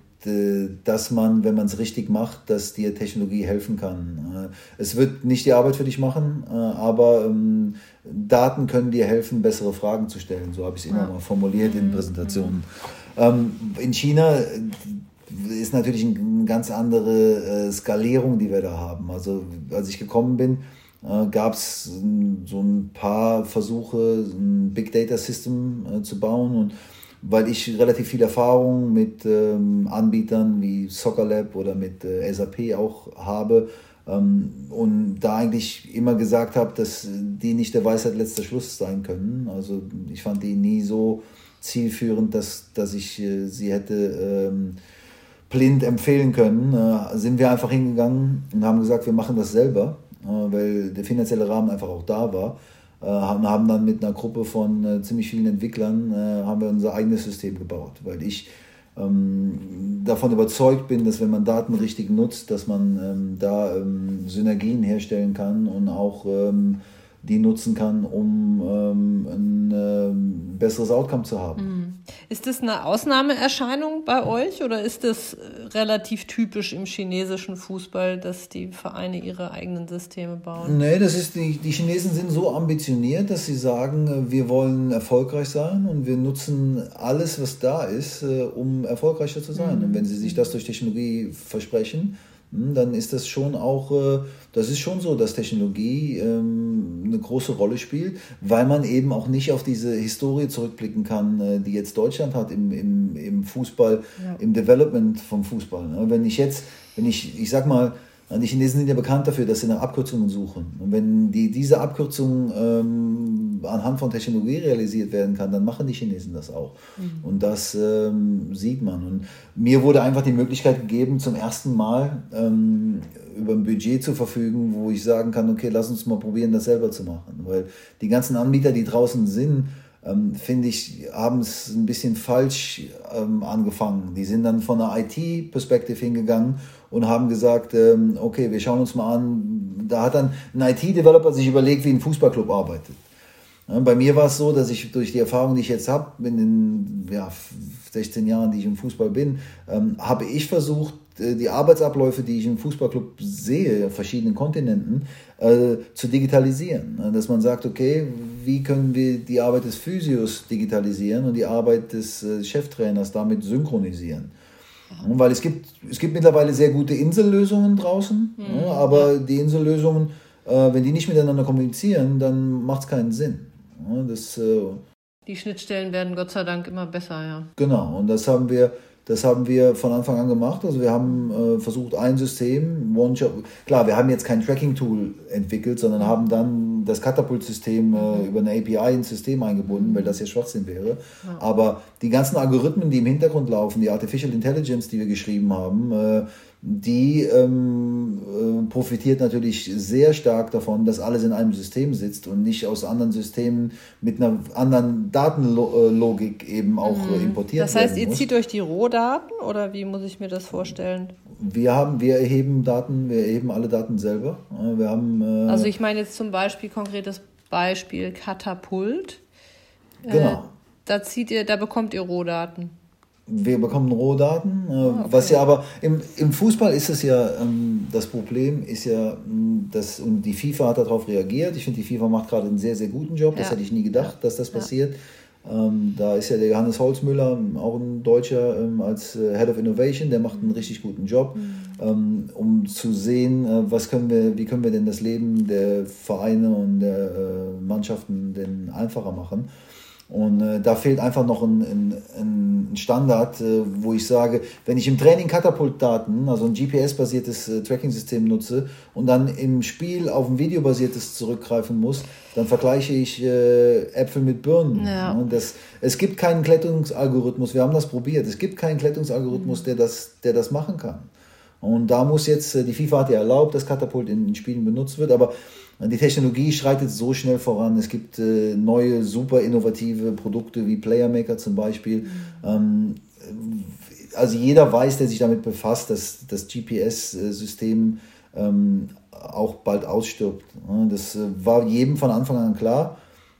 dass man, wenn man es richtig macht, dass dir Technologie helfen kann. Äh, es wird nicht die Arbeit für dich machen, äh, aber ähm, Daten können dir helfen, bessere Fragen zu stellen. So habe ich es immer ja. mal formuliert in mhm. Präsentationen. Ähm, in China ist natürlich eine ganz andere Skalierung, die wir da haben. Also als ich gekommen bin, gab es so ein paar Versuche, ein Big Data System zu bauen und weil ich relativ viel Erfahrung mit ähm, Anbietern wie Soccer Lab oder mit äh, SAP auch habe ähm, und da eigentlich immer gesagt habe, dass die nicht der Weisheit letzter Schluss sein können. Also ich fand die nie so zielführend, dass, dass ich äh, sie hätte ähm, blind empfehlen können. Äh, sind wir einfach hingegangen und haben gesagt, wir machen das selber, äh, weil der finanzielle Rahmen einfach auch da war. Äh, haben, haben dann mit einer Gruppe von äh, ziemlich vielen Entwicklern äh, haben wir unser eigenes System gebaut, weil ich ähm, davon überzeugt bin, dass wenn man Daten richtig nutzt, dass man ähm, da ähm, Synergien herstellen kann und auch ähm, die nutzen kann, um ähm, ein ähm, besseres Outcome zu haben. Mhm. Ist das eine Ausnahmeerscheinung bei euch oder ist das relativ typisch im chinesischen Fußball, dass die Vereine ihre eigenen Systeme bauen? Nee, das ist die, die Chinesen sind so ambitioniert, dass sie sagen, wir wollen erfolgreich sein und wir nutzen alles, was da ist, äh, um erfolgreicher zu sein. Mhm. Und wenn sie sich das durch Technologie versprechen, dann ist das schon auch, äh, das ist schon so, dass Technologie ähm, eine große Rolle spielt, weil man eben auch nicht auf diese Historie zurückblicken kann, äh, die jetzt Deutschland hat im, im, im Fußball, ja. im Development vom Fußball. Ne? Wenn ich jetzt, wenn ich, ich sag mal, die Chinesen sind ja bekannt dafür, dass sie nach Abkürzungen suchen. Und wenn die diese Abkürzung ähm, anhand von Technologie realisiert werden kann, dann machen die Chinesen das auch. Mhm. Und das ähm, sieht man. Und mir wurde einfach die Möglichkeit gegeben, zum ersten Mal ähm, über ein Budget zu verfügen, wo ich sagen kann, okay, lass uns mal probieren, das selber zu machen. Weil die ganzen Anbieter, die draußen sind, ähm, finde ich, haben es ein bisschen falsch ähm, angefangen. Die sind dann von der IT-Perspektive hingegangen und haben gesagt, ähm, okay, wir schauen uns mal an. Da hat dann ein IT-Developer sich überlegt, wie ein Fußballclub arbeitet. Bei mir war es so, dass ich durch die Erfahrung, die ich jetzt habe, in den ja, 16 Jahren, die ich im Fußball bin, ähm, habe ich versucht, äh, die Arbeitsabläufe, die ich im Fußballclub sehe, auf verschiedenen Kontinenten, äh, zu digitalisieren. Dass man sagt, okay, wie können wir die Arbeit des Physios digitalisieren und die Arbeit des äh, Cheftrainers damit synchronisieren. Ja. Weil es gibt, es gibt mittlerweile sehr gute Insellösungen draußen, mhm. ja, aber die Insellösungen, äh, wenn die nicht miteinander kommunizieren, dann macht es keinen Sinn. Ja, das, äh, die Schnittstellen werden Gott sei Dank immer besser, ja. Genau, und das haben wir das haben wir von Anfang an gemacht. Also wir haben äh, versucht, ein System, OneShop, klar, wir haben jetzt kein Tracking-Tool entwickelt, sondern haben dann das Katapult-System äh, mhm. über eine API ins System eingebunden, weil das ja Schwachsinn wäre. Ja. Aber die ganzen Algorithmen, die im Hintergrund laufen, die Artificial Intelligence, die wir geschrieben haben, äh, die ähm, äh, profitiert natürlich sehr stark davon, dass alles in einem System sitzt und nicht aus anderen Systemen mit einer anderen Datenlogik eben auch mhm. importiert Das heißt, ihr muss. zieht euch die Rohdaten oder wie muss ich mir das vorstellen? Wir haben, wir erheben Daten, wir erheben alle Daten selber. Wir haben, äh, also ich meine jetzt zum Beispiel konkretes Beispiel Katapult. Genau. Äh, da zieht ihr, da bekommt ihr Rohdaten wir bekommen Rohdaten, äh, ah, okay. was ja aber im, im Fußball ist es ja, ähm, das Problem ist ja, dass, und die FIFA hat darauf reagiert. Ich finde, die FIFA macht gerade einen sehr, sehr guten Job. Das hätte ich nie gedacht, dass das passiert. Ähm, da ist ja der Johannes Holzmüller, auch ein Deutscher, ähm, als äh, Head of Innovation, der macht einen richtig guten Job, mhm. ähm, um zu sehen, äh, was können wir, wie können wir denn das Leben der Vereine und der äh, Mannschaften denn einfacher machen. Und äh, da fehlt einfach noch ein, ein, ein Standard, äh, wo ich sage, wenn ich im Training Katapultdaten, also ein GPS-basiertes äh, Tracking-System nutze und dann im Spiel auf ein videobasiertes zurückgreifen muss, dann vergleiche ich äh, Äpfel mit Birnen. Ja. Und das, es gibt keinen Kletterungsalgorithmus, wir haben das probiert, es gibt keinen Kletterungsalgorithmus, mhm. der, das, der das machen kann. Und da muss jetzt, äh, die FIFA hat ja erlaubt, dass Katapult in, in Spielen benutzt wird, aber die Technologie schreitet so schnell voran. Es gibt äh, neue, super innovative Produkte wie Playermaker zum Beispiel. Mhm. Ähm, also jeder weiß, der sich damit befasst, dass das GPS-System ähm, auch bald ausstirbt. Das äh, war jedem von Anfang an klar,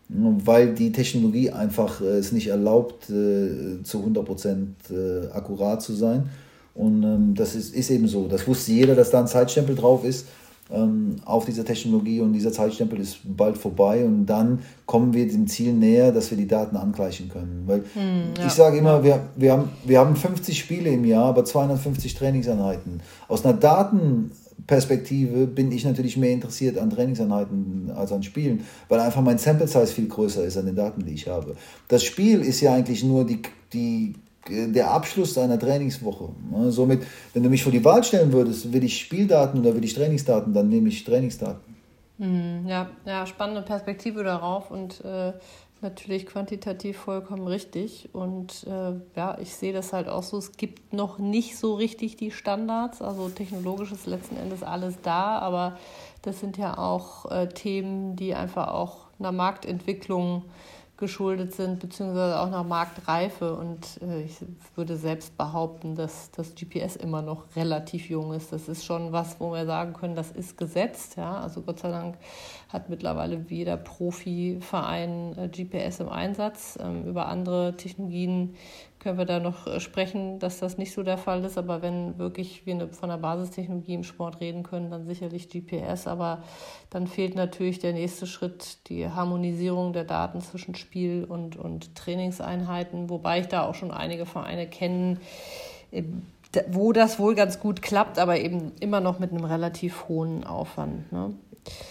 weil die Technologie einfach äh, es nicht erlaubt, äh, zu 100% äh, akkurat zu sein. Und ähm, das ist, ist eben so. Das wusste jeder, dass da ein Zeitstempel drauf ist ähm, auf dieser Technologie und dieser Zeitstempel ist bald vorbei und dann kommen wir dem Ziel näher, dass wir die Daten angleichen können. Weil hm, ja. ich sage immer, wir, wir, haben, wir haben 50 Spiele im Jahr, aber 250 Trainingseinheiten. Aus einer Datenperspektive bin ich natürlich mehr interessiert an Trainingseinheiten als an Spielen, weil einfach mein Sample Size viel größer ist an den Daten, die ich habe. Das Spiel ist ja eigentlich nur die, die der Abschluss deiner Trainingswoche. Ne, somit, wenn du mich vor die Wahl stellen würdest, will ich Spieldaten oder will ich Trainingsdaten, dann nehme ich Trainingsdaten. Mhm, ja, ja, spannende Perspektive darauf und äh, natürlich quantitativ vollkommen richtig. Und äh, ja, ich sehe das halt auch so, es gibt noch nicht so richtig die Standards. Also technologisch ist letzten Endes alles da, aber das sind ja auch äh, Themen, die einfach auch einer Marktentwicklung geschuldet sind, beziehungsweise auch nach Marktreife. Und äh, ich würde selbst behaupten, dass das GPS immer noch relativ jung ist. Das ist schon was, wo wir sagen können, das ist gesetzt. Ja? Also Gott sei Dank hat mittlerweile jeder Profiverein äh, GPS im Einsatz. Ähm, über andere Technologien können wir da noch äh, sprechen, dass das nicht so der Fall ist. Aber wenn wirklich wir von der Basistechnologie im Sport reden können, dann sicherlich GPS. Aber dann fehlt natürlich der nächste Schritt, die Harmonisierung der Daten zwischen Spiel und, und Trainingseinheiten. Wobei ich da auch schon einige Vereine kenne, äh, wo das wohl ganz gut klappt, aber eben immer noch mit einem relativ hohen Aufwand. Ne?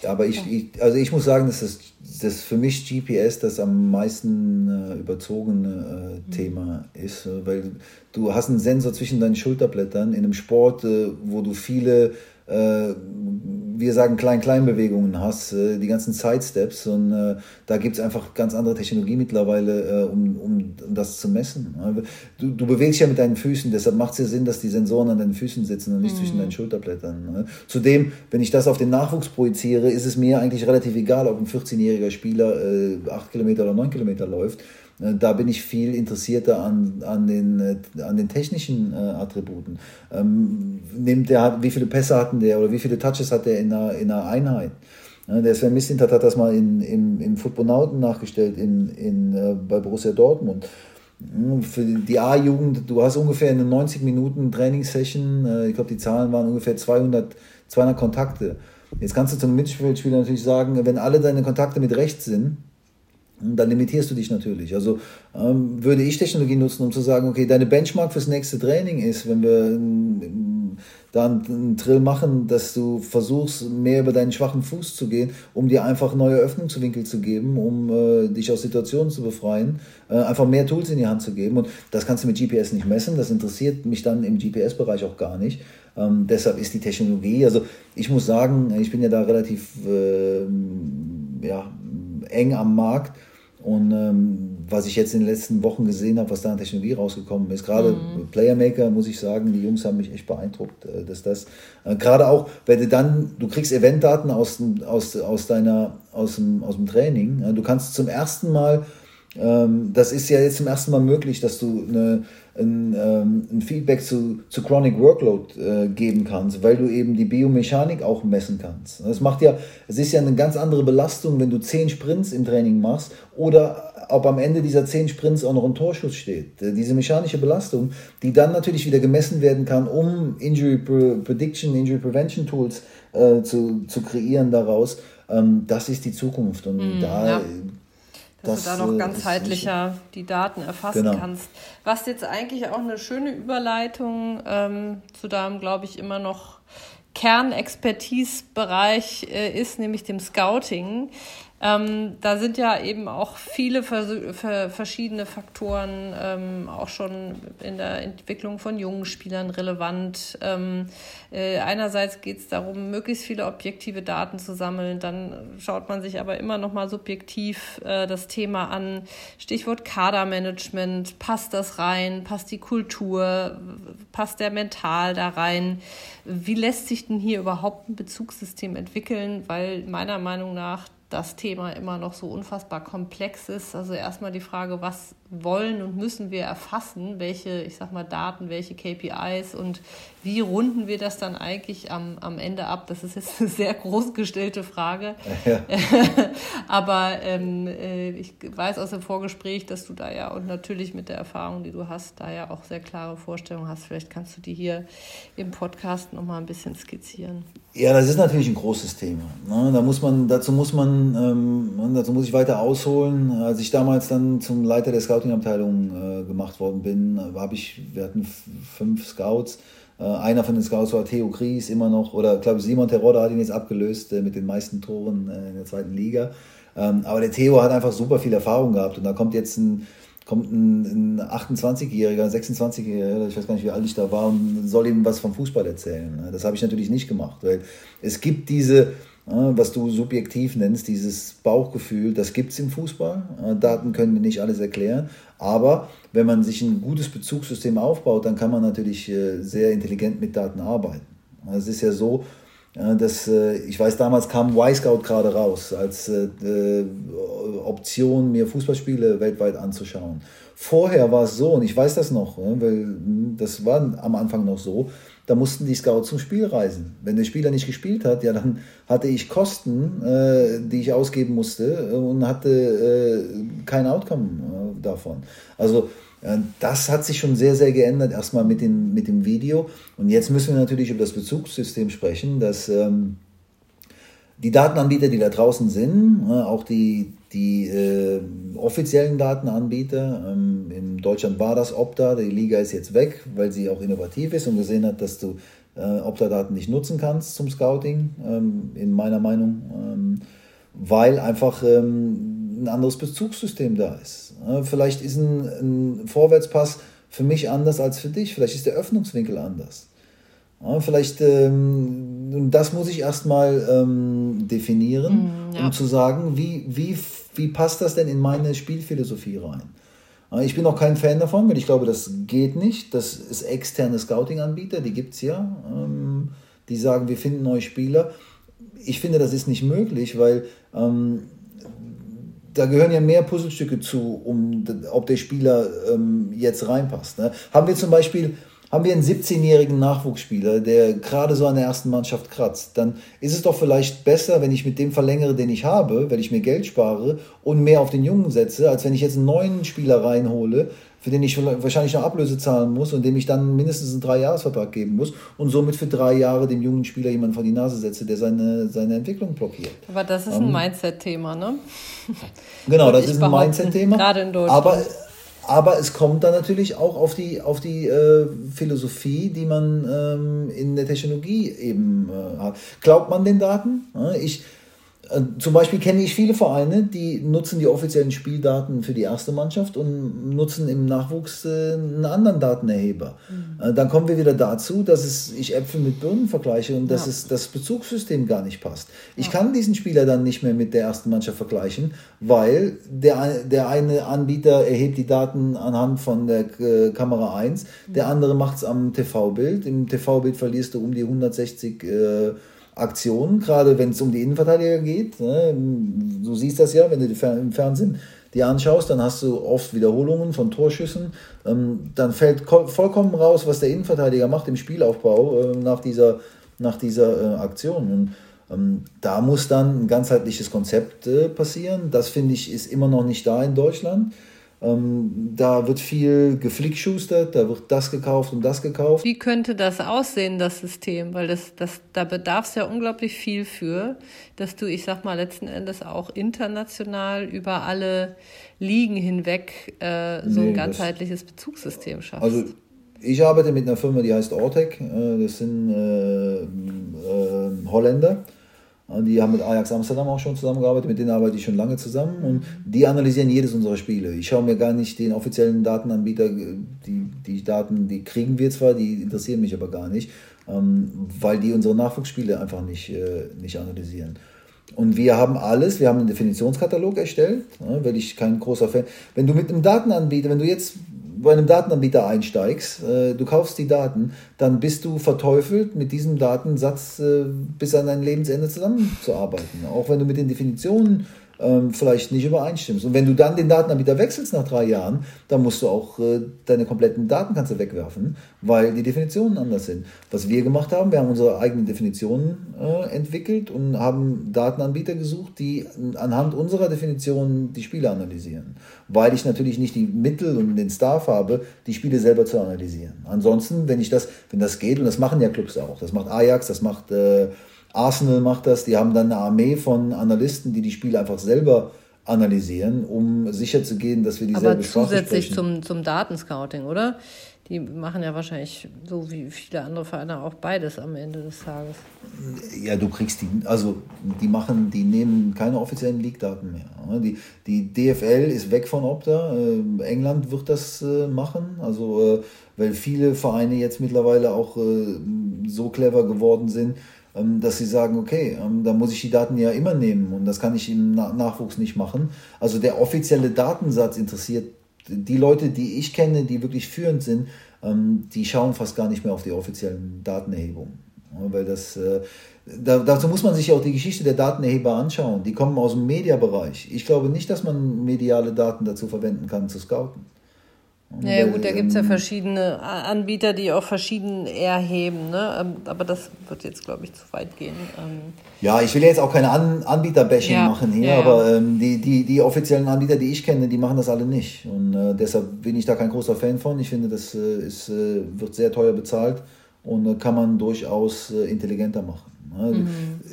Aber ich, ich, also ich muss sagen, dass das, das für mich GPS das am meisten äh, überzogene äh, Thema ist, äh, weil du hast einen Sensor zwischen deinen Schulterblättern in einem Sport, äh, wo du viele äh, wir sagen Klein-Klein-Bewegungen hast, äh, die ganzen Sidesteps und äh, da gibt es einfach ganz andere Technologie mittlerweile, äh, um, um, um das zu messen. Du, du bewegst ja mit deinen Füßen, deshalb macht es ja Sinn, dass die Sensoren an deinen Füßen sitzen und nicht mhm. zwischen deinen Schulterblättern. Ne? Zudem, wenn ich das auf den Nachwuchs projiziere, ist es mir eigentlich relativ egal, ob ein 14-jähriger Spieler äh, 8 Kilometer oder 9 Kilometer läuft da bin ich viel interessierter an, an, den, äh, an den technischen äh, Attributen. Ähm, nimmt der, wie viele Pässe hatten der oder wie viele Touches hat der in einer, in einer Einheit? der Sven Mislintat hat das mal in, im, im Footbonauten nachgestellt in, in, äh, bei Borussia Dortmund. Hm, für die A-Jugend, du hast ungefähr eine 90 Minuten Trainingssession, äh, ich glaube die Zahlen waren ungefähr 200, 200 Kontakte. Jetzt kannst du zum Mittelfeldspieler natürlich sagen, wenn alle deine Kontakte mit rechts sind, dann limitierst du dich natürlich. Also ähm, würde ich Technologie nutzen, um zu sagen, okay, deine Benchmark fürs nächste Training ist, wenn wir dann einen Drill machen, dass du versuchst, mehr über deinen schwachen Fuß zu gehen, um dir einfach neue Öffnungswinkel zu geben, um äh, dich aus Situationen zu befreien, äh, einfach mehr Tools in die Hand zu geben. Und das kannst du mit GPS nicht messen, das interessiert mich dann im GPS-Bereich auch gar nicht. Ähm, deshalb ist die Technologie, also ich muss sagen, ich bin ja da relativ äh, ja, eng am Markt und ähm, was ich jetzt in den letzten Wochen gesehen habe, was da an Technologie rausgekommen ist, gerade mhm. Playermaker, muss ich sagen, die Jungs haben mich echt beeindruckt, äh, dass das, äh, gerade auch, wenn du dann, du kriegst Eventdaten aus, aus, aus deiner, aus dem, aus dem Training, du kannst zum ersten Mal, ähm, das ist ja jetzt zum ersten Mal möglich, dass du eine, ein, ähm, ein Feedback zu, zu Chronic Workload äh, geben kannst, weil du eben die Biomechanik auch messen kannst. Das macht ja, es ist ja eine ganz andere Belastung, wenn du zehn Sprints im Training machst oder ob am Ende dieser zehn Sprints auch noch ein Torschuss steht. Äh, diese mechanische Belastung, die dann natürlich wieder gemessen werden kann, um Injury Prediction, Injury Prevention Tools äh, zu, zu kreieren daraus, ähm, das ist die Zukunft. Und mm, da ja dass das, du da noch ganzheitlicher die Daten erfassen genau. kannst. Was jetzt eigentlich auch eine schöne Überleitung ähm, zu deinem, glaube ich, immer noch Kernexpertisebereich äh, ist, nämlich dem Scouting. Ähm, da sind ja eben auch viele verschiedene Faktoren ähm, auch schon in der Entwicklung von jungen Spielern relevant. Ähm, äh, einerseits geht es darum, möglichst viele objektive Daten zu sammeln. Dann schaut man sich aber immer noch mal subjektiv äh, das Thema an. Stichwort Kadermanagement. Passt das rein? Passt die Kultur? Passt der Mental da rein? Wie lässt sich denn hier überhaupt ein Bezugssystem entwickeln? Weil meiner Meinung nach das Thema immer noch so unfassbar komplex ist. Also erstmal die Frage, was wollen und müssen wir erfassen, welche, ich sag mal, Daten, welche KPIs und wie runden wir das dann eigentlich am, am Ende ab? Das ist jetzt eine sehr groß gestellte Frage. Ja. Aber ähm, äh, ich weiß aus dem Vorgespräch, dass du da ja und natürlich mit der Erfahrung, die du hast, da ja auch sehr klare Vorstellungen hast. Vielleicht kannst du die hier im Podcast nochmal ein bisschen skizzieren. Ja, das ist natürlich ein großes Thema. Ne? Da muss man, dazu muss man, ähm, dazu muss ich weiter ausholen. Als ich damals dann zum Leiter der Scouting-Abteilung äh, gemacht worden bin, habe ich, wir hatten fünf Scouts. Äh, einer von den Scouts war Theo Gries, immer noch, oder ich glaube Simon Terodde hat ihn jetzt abgelöst äh, mit den meisten Toren äh, in der zweiten Liga. Ähm, aber der Theo hat einfach super viel Erfahrung gehabt und da kommt jetzt ein kommt ein, ein 28-Jähriger, 26-Jähriger, ich weiß gar nicht, wie alt ich da war, und soll ihm was vom Fußball erzählen. Das habe ich natürlich nicht gemacht, weil es gibt diese, was du subjektiv nennst, dieses Bauchgefühl, das gibt es im Fußball. Daten können nicht alles erklären, aber wenn man sich ein gutes Bezugssystem aufbaut, dann kann man natürlich äh, sehr intelligent mit Daten arbeiten. Es ist ja so, ja, das, äh, ich weiß, damals kam Y-Scout gerade raus als äh, Option, mir Fußballspiele weltweit anzuschauen. Vorher war es so, und ich weiß das noch, weil hm, das war am Anfang noch so, da mussten die Scouts zum Spiel reisen. Wenn der Spieler nicht gespielt hat, ja, dann hatte ich Kosten, äh, die ich ausgeben musste und hatte äh, kein Outcome äh, davon. Also das hat sich schon sehr, sehr geändert, erstmal mit dem, mit dem Video. Und jetzt müssen wir natürlich über das Bezugssystem sprechen, dass ähm, die Datenanbieter, die da draußen sind, äh, auch die, die äh, offiziellen Datenanbieter, ähm, in Deutschland war das Opta, die Liga ist jetzt weg, weil sie auch innovativ ist und gesehen hat, dass du äh, Opta-Daten nicht nutzen kannst zum Scouting, ähm, in meiner Meinung, ähm, weil einfach ähm, ein anderes Bezugssystem da ist. Vielleicht ist ein, ein Vorwärtspass für mich anders als für dich. Vielleicht ist der Öffnungswinkel anders. Vielleicht ähm, das muss ich erstmal ähm, definieren, mm, um zu sagen, wie, wie, wie passt das denn in meine Spielphilosophie rein? Ich bin auch kein Fan davon, weil ich glaube, das geht nicht. Das ist externe Scouting-Anbieter, die gibt es ja. Ähm, die sagen, wir finden neue Spieler. Ich finde, das ist nicht möglich, weil ähm, da gehören ja mehr Puzzlestücke zu, um ob der Spieler ähm, jetzt reinpasst. Ne? Haben wir zum Beispiel haben wir einen 17-jährigen Nachwuchsspieler, der gerade so an der ersten Mannschaft kratzt, dann ist es doch vielleicht besser, wenn ich mit dem verlängere, den ich habe, weil ich mir Geld spare und mehr auf den Jungen setze, als wenn ich jetzt einen neuen Spieler reinhole, für den ich wahrscheinlich noch Ablöse zahlen muss und dem ich dann mindestens einen Dreijahresvertrag geben muss und somit für drei Jahre dem jungen Spieler jemanden vor die Nase setze, der seine, seine Entwicklung blockiert. Aber das ist ein ähm, Mindset-Thema, ne? Genau, das ist ein Mindset-Thema. Gerade in Deutschland. Aber aber es kommt dann natürlich auch auf die, auf die äh, Philosophie, die man ähm, in der Technologie eben äh, hat. Glaubt man den Daten? Ich, zum Beispiel kenne ich viele Vereine, die nutzen die offiziellen Spieldaten für die erste Mannschaft und nutzen im Nachwuchs äh, einen anderen Datenerheber. Mhm. Äh, dann kommen wir wieder dazu, dass es, ich Äpfel mit Birnen vergleiche und dass ja. es das Bezugssystem gar nicht passt. Ich ja. kann diesen Spieler dann nicht mehr mit der ersten Mannschaft vergleichen, weil der, der eine Anbieter erhebt die Daten anhand von der äh, Kamera 1, mhm. der andere macht es am TV-Bild. Im TV-Bild verlierst du um die 160 äh, Aktionen, gerade wenn es um die Innenverteidiger geht. Ne? Du siehst das ja, wenn du im Fernsehen die anschaust, dann hast du oft Wiederholungen von Torschüssen. Ähm, dann fällt vollkommen raus, was der Innenverteidiger macht im Spielaufbau äh, nach dieser, nach dieser äh, Aktion. Und ähm, da muss dann ein ganzheitliches Konzept äh, passieren. Das finde ich ist immer noch nicht da in Deutschland. Ähm, da wird viel geflickschustert, da wird das gekauft und das gekauft. Wie könnte das aussehen, das System? Weil das, das, da bedarf es ja unglaublich viel für, dass du, ich sag mal, letzten Endes auch international über alle Ligen hinweg äh, so nee, ein ganzheitliches das, Bezugssystem schaffst. Also ich arbeite mit einer Firma, die heißt Ortec. Äh, das sind äh, äh, Holländer. Die haben mit Ajax Amsterdam auch schon zusammengearbeitet, mit denen arbeite ich schon lange zusammen und die analysieren jedes unserer Spiele. Ich schaue mir gar nicht den offiziellen Datenanbieter, die, die Daten, die kriegen wir zwar, die interessieren mich aber gar nicht, ähm, weil die unsere Nachwuchsspiele einfach nicht, äh, nicht analysieren. Und wir haben alles, wir haben einen Definitionskatalog erstellt, weil ich kein großer Fan. Wenn du mit einem Datenanbieter, wenn du jetzt bei einem Datenanbieter einsteigst, äh, du kaufst die Daten, dann bist du verteufelt, mit diesem Datensatz äh, bis an dein Lebensende zusammenzuarbeiten. Auch wenn du mit den Definitionen ähm, vielleicht nicht übereinstimmst. Und wenn du dann den Datenanbieter wechselst nach drei Jahren, dann musst du auch äh, deine kompletten Daten kannst du wegwerfen, weil die Definitionen anders sind. Was wir gemacht haben, wir haben unsere eigenen Definitionen äh, entwickelt und haben Datenanbieter gesucht, die anhand unserer Definitionen die Spiele analysieren. Weil ich natürlich nicht die Mittel und den Staff habe, die Spiele selber zu analysieren. Ansonsten, wenn ich das, wenn das geht, und das machen ja Clubs auch, das macht Ajax, das macht äh, Arsenal macht das, die haben dann eine Armee von Analysten, die die Spiele einfach selber analysieren, um sicherzugehen, dass wir dieselbe Aber Sprache zusätzlich sprechen. zum, zum Datenscouting, oder? Die machen ja wahrscheinlich so wie viele andere Vereine auch beides am Ende des Tages. Ja, du kriegst die, also die machen, die nehmen keine offiziellen League-Daten mehr. Die, die DFL ist weg von Opta. Äh, England wird das äh, machen, also äh, weil viele Vereine jetzt mittlerweile auch so clever geworden sind, dass sie sagen, okay, ähm, da muss ich die Daten ja immer nehmen und das kann ich im Nachwuchs nicht machen. Also der offizielle Datensatz interessiert die Leute, die ich kenne, die wirklich führend sind, ähm, die schauen fast gar nicht mehr auf die offiziellen Datenerhebungen. Weil das, äh, dazu muss man sich auch die Geschichte der Datenerheber anschauen. Die kommen aus dem Mediabereich. Ich glaube nicht, dass man mediale Daten dazu verwenden kann, zu scouten. Ja, gut, da gibt es ja verschiedene Anbieter, die auch verschieden erheben, ne? Ähm, aber das wird jetzt, glaube ich, zu weit gehen. Ähm. Ja, ich will jetzt auch keine An Anbieter-Bashing ja, machen hier, ja, aber ähm, die, die, die offiziellen Anbieter, die ich kenne, die machen das alle nicht. Und äh, deshalb bin ich da kein großer Fan von. Ich finde, das äh, ist, äh, wird sehr teuer bezahlt und äh, kann man durchaus äh, intelligenter machen. Ne? Mhm.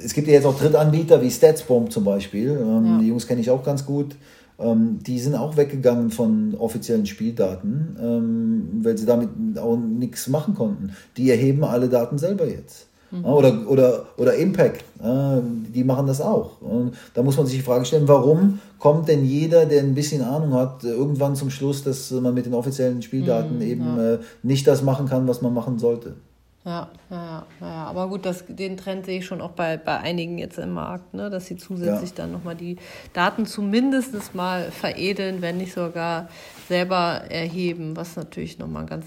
Es gibt ja jetzt auch Drittanbieter wie Statsbomb zum Beispiel. Ähm, die Jungs kenne ich auch ganz gut. Ähm, die sind auch weggegangen von offiziellen Spieldaten, ähm, weil sie damit auch nichts machen konnten. Die erheben alle Daten selber jetzt. Mhm. Oder, oder, oder Impact, äh, die machen das auch. Und da muss man sich die Frage stellen, warum kommt denn jeder, der ein bisschen Ahnung hat, irgendwann zum Schluss, dass man mit den offiziellen Spieldaten mhm, eben ja. äh, nicht das machen kann, was man machen sollte? Ja, ja, ja. Aber gut, das, den Trend sehe ich schon auch bei, bei einigen jetzt im Markt, ne? dass sie zusätzlich ja. dann nochmal die Daten zumindest mal veredeln, wenn nicht sogar selber erheben, was natürlich nochmal ein ganz,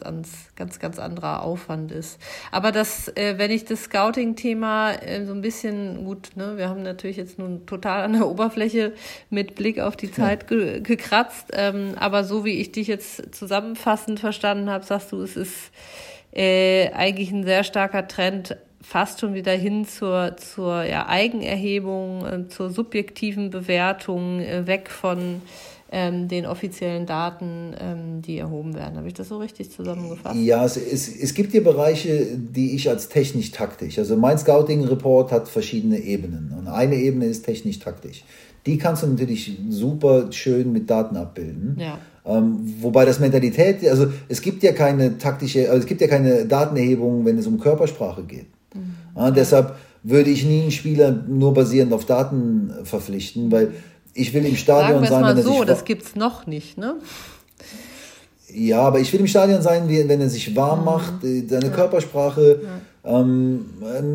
ganz, ganz anderer Aufwand ist. Aber das, äh, wenn ich das Scouting-Thema äh, so ein bisschen, gut, ne, wir haben natürlich jetzt nun total an der Oberfläche mit Blick auf die Zeit ge gekratzt, ähm, aber so wie ich dich jetzt zusammenfassend verstanden habe, sagst du, es ist äh, eigentlich ein sehr starker Trend fast schon wieder hin zur, zur ja, Eigenerhebung, äh, zur subjektiven Bewertung, äh, weg von ähm, den offiziellen Daten, ähm, die erhoben werden. Habe ich das so richtig zusammengefasst? Ja, es, es, es gibt hier Bereiche, die ich als technisch-taktisch, also mein Scouting-Report hat verschiedene Ebenen und eine Ebene ist technisch-taktisch. Die kannst du natürlich super schön mit Daten abbilden. Ja. Ähm, wobei das Mentalität, also es gibt ja keine taktische, also es gibt ja keine Datenerhebung, wenn es um Körpersprache geht. Mhm. Ja, deshalb würde ich nie einen Spieler nur basierend auf Daten verpflichten, weil ich will im Stadion Sagen sein, wenn er so, sich das gibt's noch nicht, ne? Ja, aber ich will im Stadion sein, wenn er sich warm mhm. macht, äh, seine ja. Körpersprache. Ja ähm,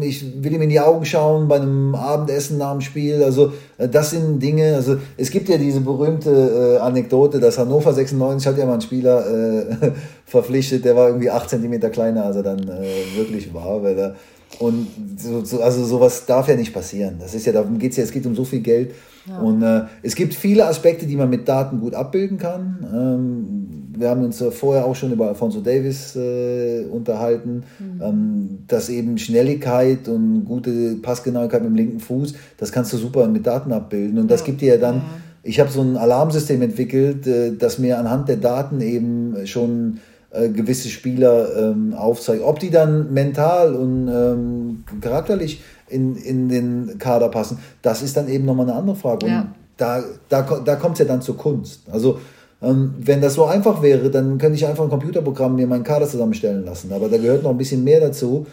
ich will ihm in die Augen schauen bei einem Abendessen nach dem Spiel. Also äh, das sind Dinge, also es gibt ja diese berühmte äh, Anekdote, dass Hannover 96 hat ja mal einen Spieler äh, verpflichtet, der war irgendwie 8 cm kleiner, als er dann äh, wirklich war, weil er und so, so, also sowas darf ja nicht passieren. Das ist ja, darum geht es ja, es geht um so viel Geld. Ja. Und äh, es gibt viele Aspekte, die man mit Daten gut abbilden kann. Ähm, wir haben uns vorher auch schon über Alfonso Davis äh, unterhalten, mhm. ähm, dass eben Schnelligkeit und gute Passgenauigkeit mit dem linken Fuß, das kannst du super mit Daten abbilden. Und das ja. gibt dir ja dann, ja. ich habe so ein Alarmsystem entwickelt, äh, das mir anhand der Daten eben schon äh, gewisse Spieler ähm, aufzeigt. Ob die dann mental und ähm, charakterlich in, in den Kader passen, das ist dann eben nochmal eine andere Frage. Ja. Und da, da, da kommt es ja dann zur Kunst. Also ähm, wenn das so einfach wäre, dann könnte ich einfach ein Computerprogramm mir meinen Kader zusammenstellen lassen. Aber da gehört noch ein bisschen mehr dazu.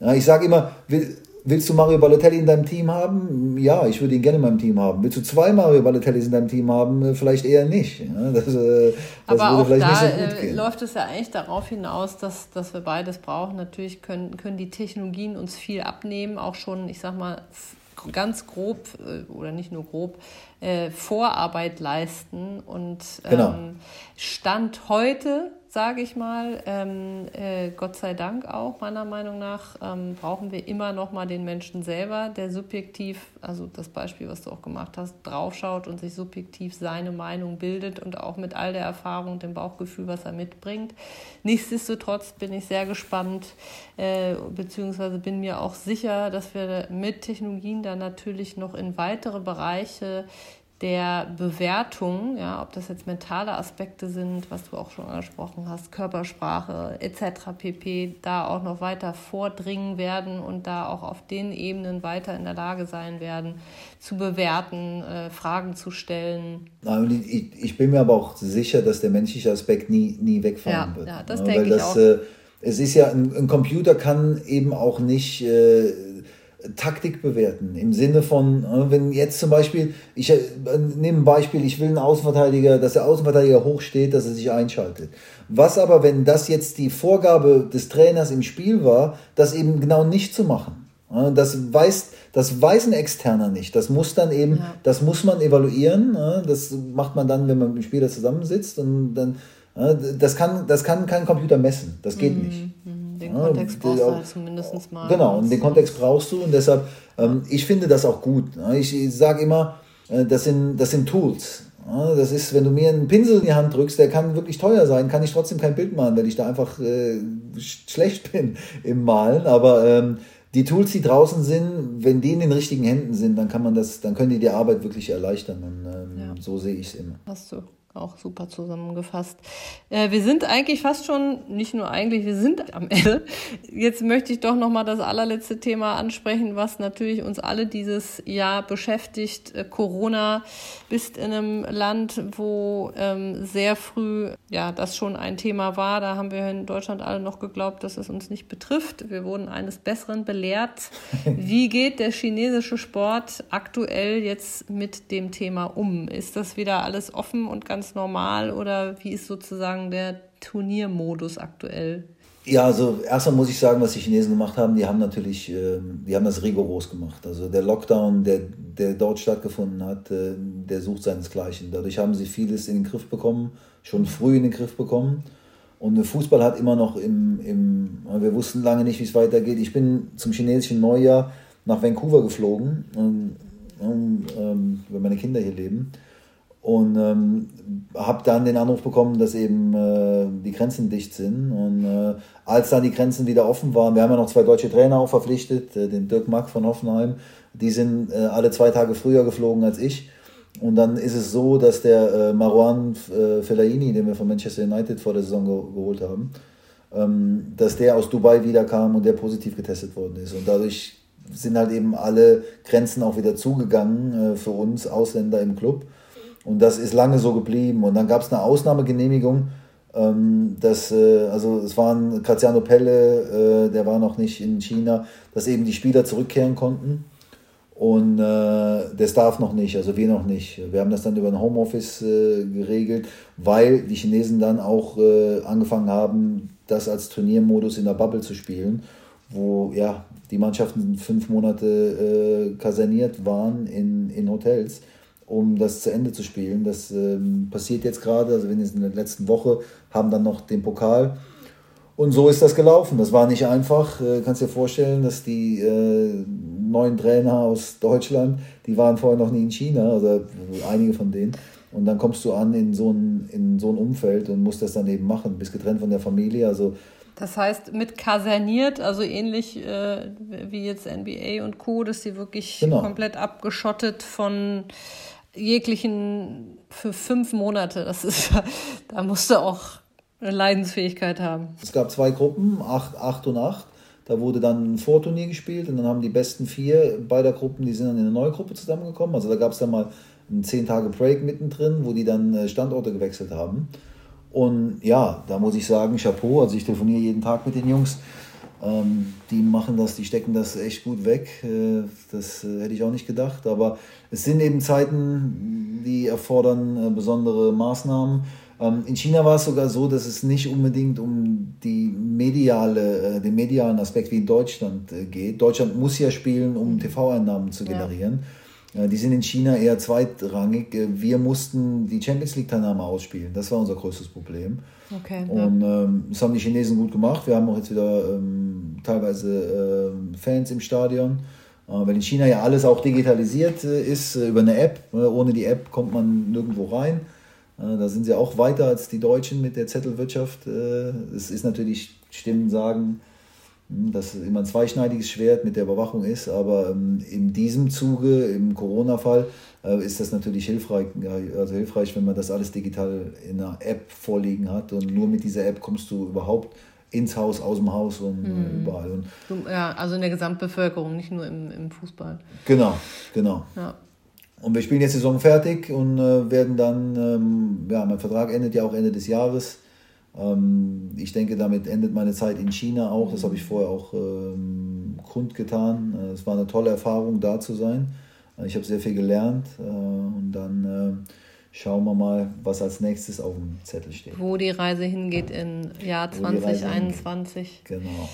Ja, ich sage immer, willst du Mario Balotelli in deinem Team haben? Ja, ich würde ihn gerne in meinem Team haben. Willst du zwei Mario Balotellis in deinem Team haben? Äh, vielleicht eher nicht. Das, äh, das Aber auch da äh, läuft es ja eigentlich darauf hinaus, dass, dass wir beides brauchen. Natürlich können, können die Technologien uns viel abnehmen, auch schon, ich sag mal, ganz grob oder nicht nur grob äh, Vorarbeit leisten und genau. ähm, Stand heute sage ich mal. Ähm, äh, Gott sei Dank auch, meiner Meinung nach, ähm, brauchen wir immer noch mal den Menschen selber, der subjektiv, also das Beispiel, was du auch gemacht hast, draufschaut und sich subjektiv seine Meinung bildet und auch mit all der Erfahrung und dem Bauchgefühl, was er mitbringt. Nichtsdestotrotz bin ich sehr gespannt, äh, beziehungsweise bin mir auch sicher, dass wir mit Technologien dann natürlich noch in weitere Bereiche der Bewertung, ja, ob das jetzt mentale Aspekte sind, was du auch schon angesprochen hast, Körpersprache etc. pp, da auch noch weiter vordringen werden und da auch auf den Ebenen weiter in der Lage sein werden, zu bewerten, äh, Fragen zu stellen. Nein, ich, ich, bin mir aber auch sicher, dass der menschliche Aspekt nie, nie wegfallen ja, wird. Ja, das ja, denke ich das, auch. Äh, es ist ja, ein, ein, Computer kann eben auch nicht äh, Taktik bewerten. Im Sinne von, äh, wenn jetzt zum Beispiel, ich äh, nehme ein Beispiel, ich will einen Außenverteidiger, dass der Außenverteidiger hoch steht, dass er sich einschaltet. Was aber, wenn das jetzt die Vorgabe des Trainers im Spiel war, das eben genau nicht zu machen? Das weiß, das weiß ein Externer nicht. Das muss dann eben, ja. das muss man evaluieren. Das macht man dann, wenn man mit dem Spieler zusammensitzt und dann, das kann, das kann kein Computer messen. Das geht mhm. nicht. Den Kontext ja, brauchst du halt zumindest mal. Genau, und den Kontext brauchst du und deshalb, ähm, ich finde das auch gut. Ne? Ich, ich sage immer, äh, das, sind, das sind Tools. Das ist, wenn du mir einen Pinsel in die Hand drückst, der kann wirklich teuer sein, kann ich trotzdem kein Bild malen, weil ich da einfach äh, schlecht bin im Malen. Aber ähm, die Tools, die draußen sind, wenn die in den richtigen Händen sind, dann kann man das, dann können die die Arbeit wirklich erleichtern. Und ähm, ja. so sehe ich es immer. Hast du auch super zusammengefasst. Äh, wir sind eigentlich fast schon, nicht nur eigentlich, wir sind am Ende. Jetzt möchte ich doch noch mal das allerletzte Thema ansprechen, was natürlich uns alle dieses Jahr beschäftigt. Äh, Corona bist in einem Land, wo ähm, sehr früh ja das schon ein Thema war. Da haben wir in Deutschland alle noch geglaubt, dass es uns nicht betrifft. Wir wurden eines Besseren belehrt. Wie geht der chinesische Sport aktuell jetzt mit dem Thema um? Ist das wieder alles offen und ganz ganz normal oder wie ist sozusagen der Turniermodus aktuell? Ja, also erstmal muss ich sagen, was die Chinesen gemacht haben, die haben natürlich, ähm, die haben das rigoros gemacht. Also der Lockdown, der, der dort stattgefunden hat, äh, der sucht seinesgleichen. Dadurch haben sie vieles in den Griff bekommen, schon früh in den Griff bekommen. Und Fußball hat immer noch im, im wir wussten lange nicht, wie es weitergeht. Ich bin zum chinesischen Neujahr nach Vancouver geflogen, um, um, ähm, weil meine Kinder hier leben. Und ähm, habe dann den Anruf bekommen, dass eben äh, die Grenzen dicht sind. Und äh, als dann die Grenzen wieder offen waren, wir haben ja noch zwei deutsche Trainer auch verpflichtet, äh, den Dirk Mack von Hoffenheim, die sind äh, alle zwei Tage früher geflogen als ich. Und dann ist es so, dass der äh, Marwan äh, Fellaini, den wir von Manchester United vor der Saison ge geholt haben, ähm, dass der aus Dubai wiederkam und der positiv getestet worden ist. Und dadurch sind halt eben alle Grenzen auch wieder zugegangen für uns Ausländer im Club. Und das ist lange so geblieben. Und dann gab es eine Ausnahmegenehmigung, ähm, dass, äh, also es waren Graziano Pelle, äh, der war noch nicht in China, dass eben die Spieler zurückkehren konnten. Und äh, der Staff noch nicht, also wir noch nicht. Wir haben das dann über ein Homeoffice äh, geregelt, weil die Chinesen dann auch äh, angefangen haben, das als Turniermodus in der Bubble zu spielen, wo ja die Mannschaften fünf Monate äh, kaserniert waren in, in Hotels um das zu Ende zu spielen. Das ähm, passiert jetzt gerade, also wenn jetzt in der letzten Woche haben dann noch den Pokal. Und so ist das gelaufen. Das war nicht einfach. Äh, kannst dir vorstellen, dass die äh, neuen Trainer aus Deutschland, die waren vorher noch nie in China, also einige von denen. Und dann kommst du an in so ein, in so ein Umfeld und musst das dann eben machen, bist getrennt von der Familie. Also das heißt, mit kaserniert, also ähnlich äh, wie jetzt NBA und Co., dass sie wirklich genau. komplett abgeschottet von jeglichen für fünf Monate. Das ist, da musst du auch eine Leidensfähigkeit haben. Es gab zwei Gruppen, acht, acht und acht. Da wurde dann ein Vorturnier gespielt und dann haben die besten vier beider Gruppen, die sind dann in eine neue Gruppe zusammengekommen. Also da gab es dann mal einen zehn Tage Break mittendrin, wo die dann äh, Standorte gewechselt haben. Und ja, da muss ich sagen, Chapeau. Also ich telefoniere jeden Tag mit den Jungs. Ähm, die machen das, die stecken das echt gut weg. Äh, das äh, hätte ich auch nicht gedacht. Aber es sind eben Zeiten, die erfordern äh, besondere Maßnahmen. Ähm, in China war es sogar so, dass es nicht unbedingt um die mediale, äh, den medialen Aspekt wie in Deutschland äh, geht. Deutschland muss ja spielen, um TV-Einnahmen zu generieren. Ja. Die sind in China eher zweitrangig. Wir mussten die Champions League-Teilnahme ausspielen. Das war unser größtes Problem. Okay, und ja. ähm, das haben die Chinesen gut gemacht. Wir haben auch jetzt wieder ähm, teilweise ähm, Fans im Stadion. Äh, weil in China ja alles auch digitalisiert äh, ist äh, über eine App. Äh, ohne die App kommt man nirgendwo rein. Äh, da sind sie auch weiter als die Deutschen mit der Zettelwirtschaft. Äh, es ist natürlich, Stimmen sagen, dass es immer ein zweischneidiges Schwert mit der Überwachung ist, aber ähm, in diesem Zuge, im Corona-Fall, äh, ist das natürlich hilfreich, also hilfreich, wenn man das alles digital in einer App vorliegen hat und nur mit dieser App kommst du überhaupt ins Haus, aus dem Haus und mhm. überall. Und ja, also in der Gesamtbevölkerung, nicht nur im, im Fußball. Genau, genau. Ja. Und wir spielen jetzt die Saison fertig und äh, werden dann, ähm, ja, mein Vertrag endet ja auch Ende des Jahres ich denke, damit endet meine Zeit in China auch. Das habe ich vorher auch ähm, kundgetan. Äh, es war eine tolle Erfahrung, da zu sein. Äh, ich habe sehr viel gelernt äh, und dann äh, schauen wir mal, was als nächstes auf dem Zettel steht. Wo die Reise hingeht im Jahr 2021. Genau.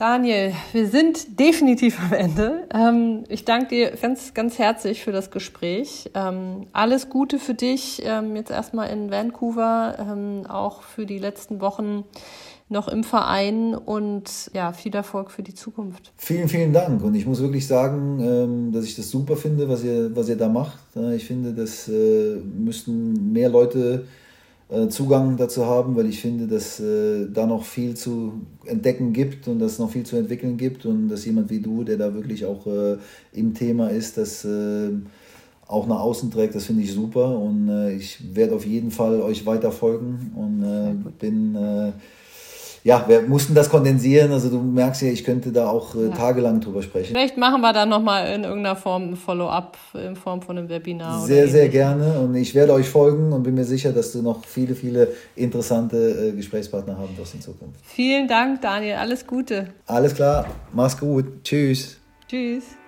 Daniel, wir sind definitiv am Ende. Ähm, ich danke dir ganz, ganz herzlich für das Gespräch. Ähm, alles Gute für dich ähm, jetzt erstmal in Vancouver, ähm, auch für die letzten Wochen noch im Verein und ja, viel Erfolg für die Zukunft. Vielen, vielen Dank. Und ich muss wirklich sagen, ähm, dass ich das super finde, was ihr, was ihr da macht. Ich finde, das äh, müssten mehr Leute äh, Zugang dazu haben, weil ich finde, dass äh, da noch viel zu entdecken gibt und dass es noch viel zu entwickeln gibt und dass jemand wie du, der da wirklich auch äh, im Thema ist, das äh, auch nach außen trägt, das finde ich super und äh, ich werde auf jeden Fall euch weiter folgen und bin ja, wir mussten das kondensieren. Also du merkst ja, ich könnte da auch äh, ja. tagelang drüber sprechen. Vielleicht machen wir dann nochmal in irgendeiner Form ein Follow-up in Form von einem Webinar. Sehr, sehr gerne. Und ich werde euch folgen und bin mir sicher, dass du noch viele, viele interessante äh, Gesprächspartner haben wirst in Zukunft. Vielen Dank, Daniel. Alles Gute. Alles klar. Mach's gut. Tschüss. Tschüss.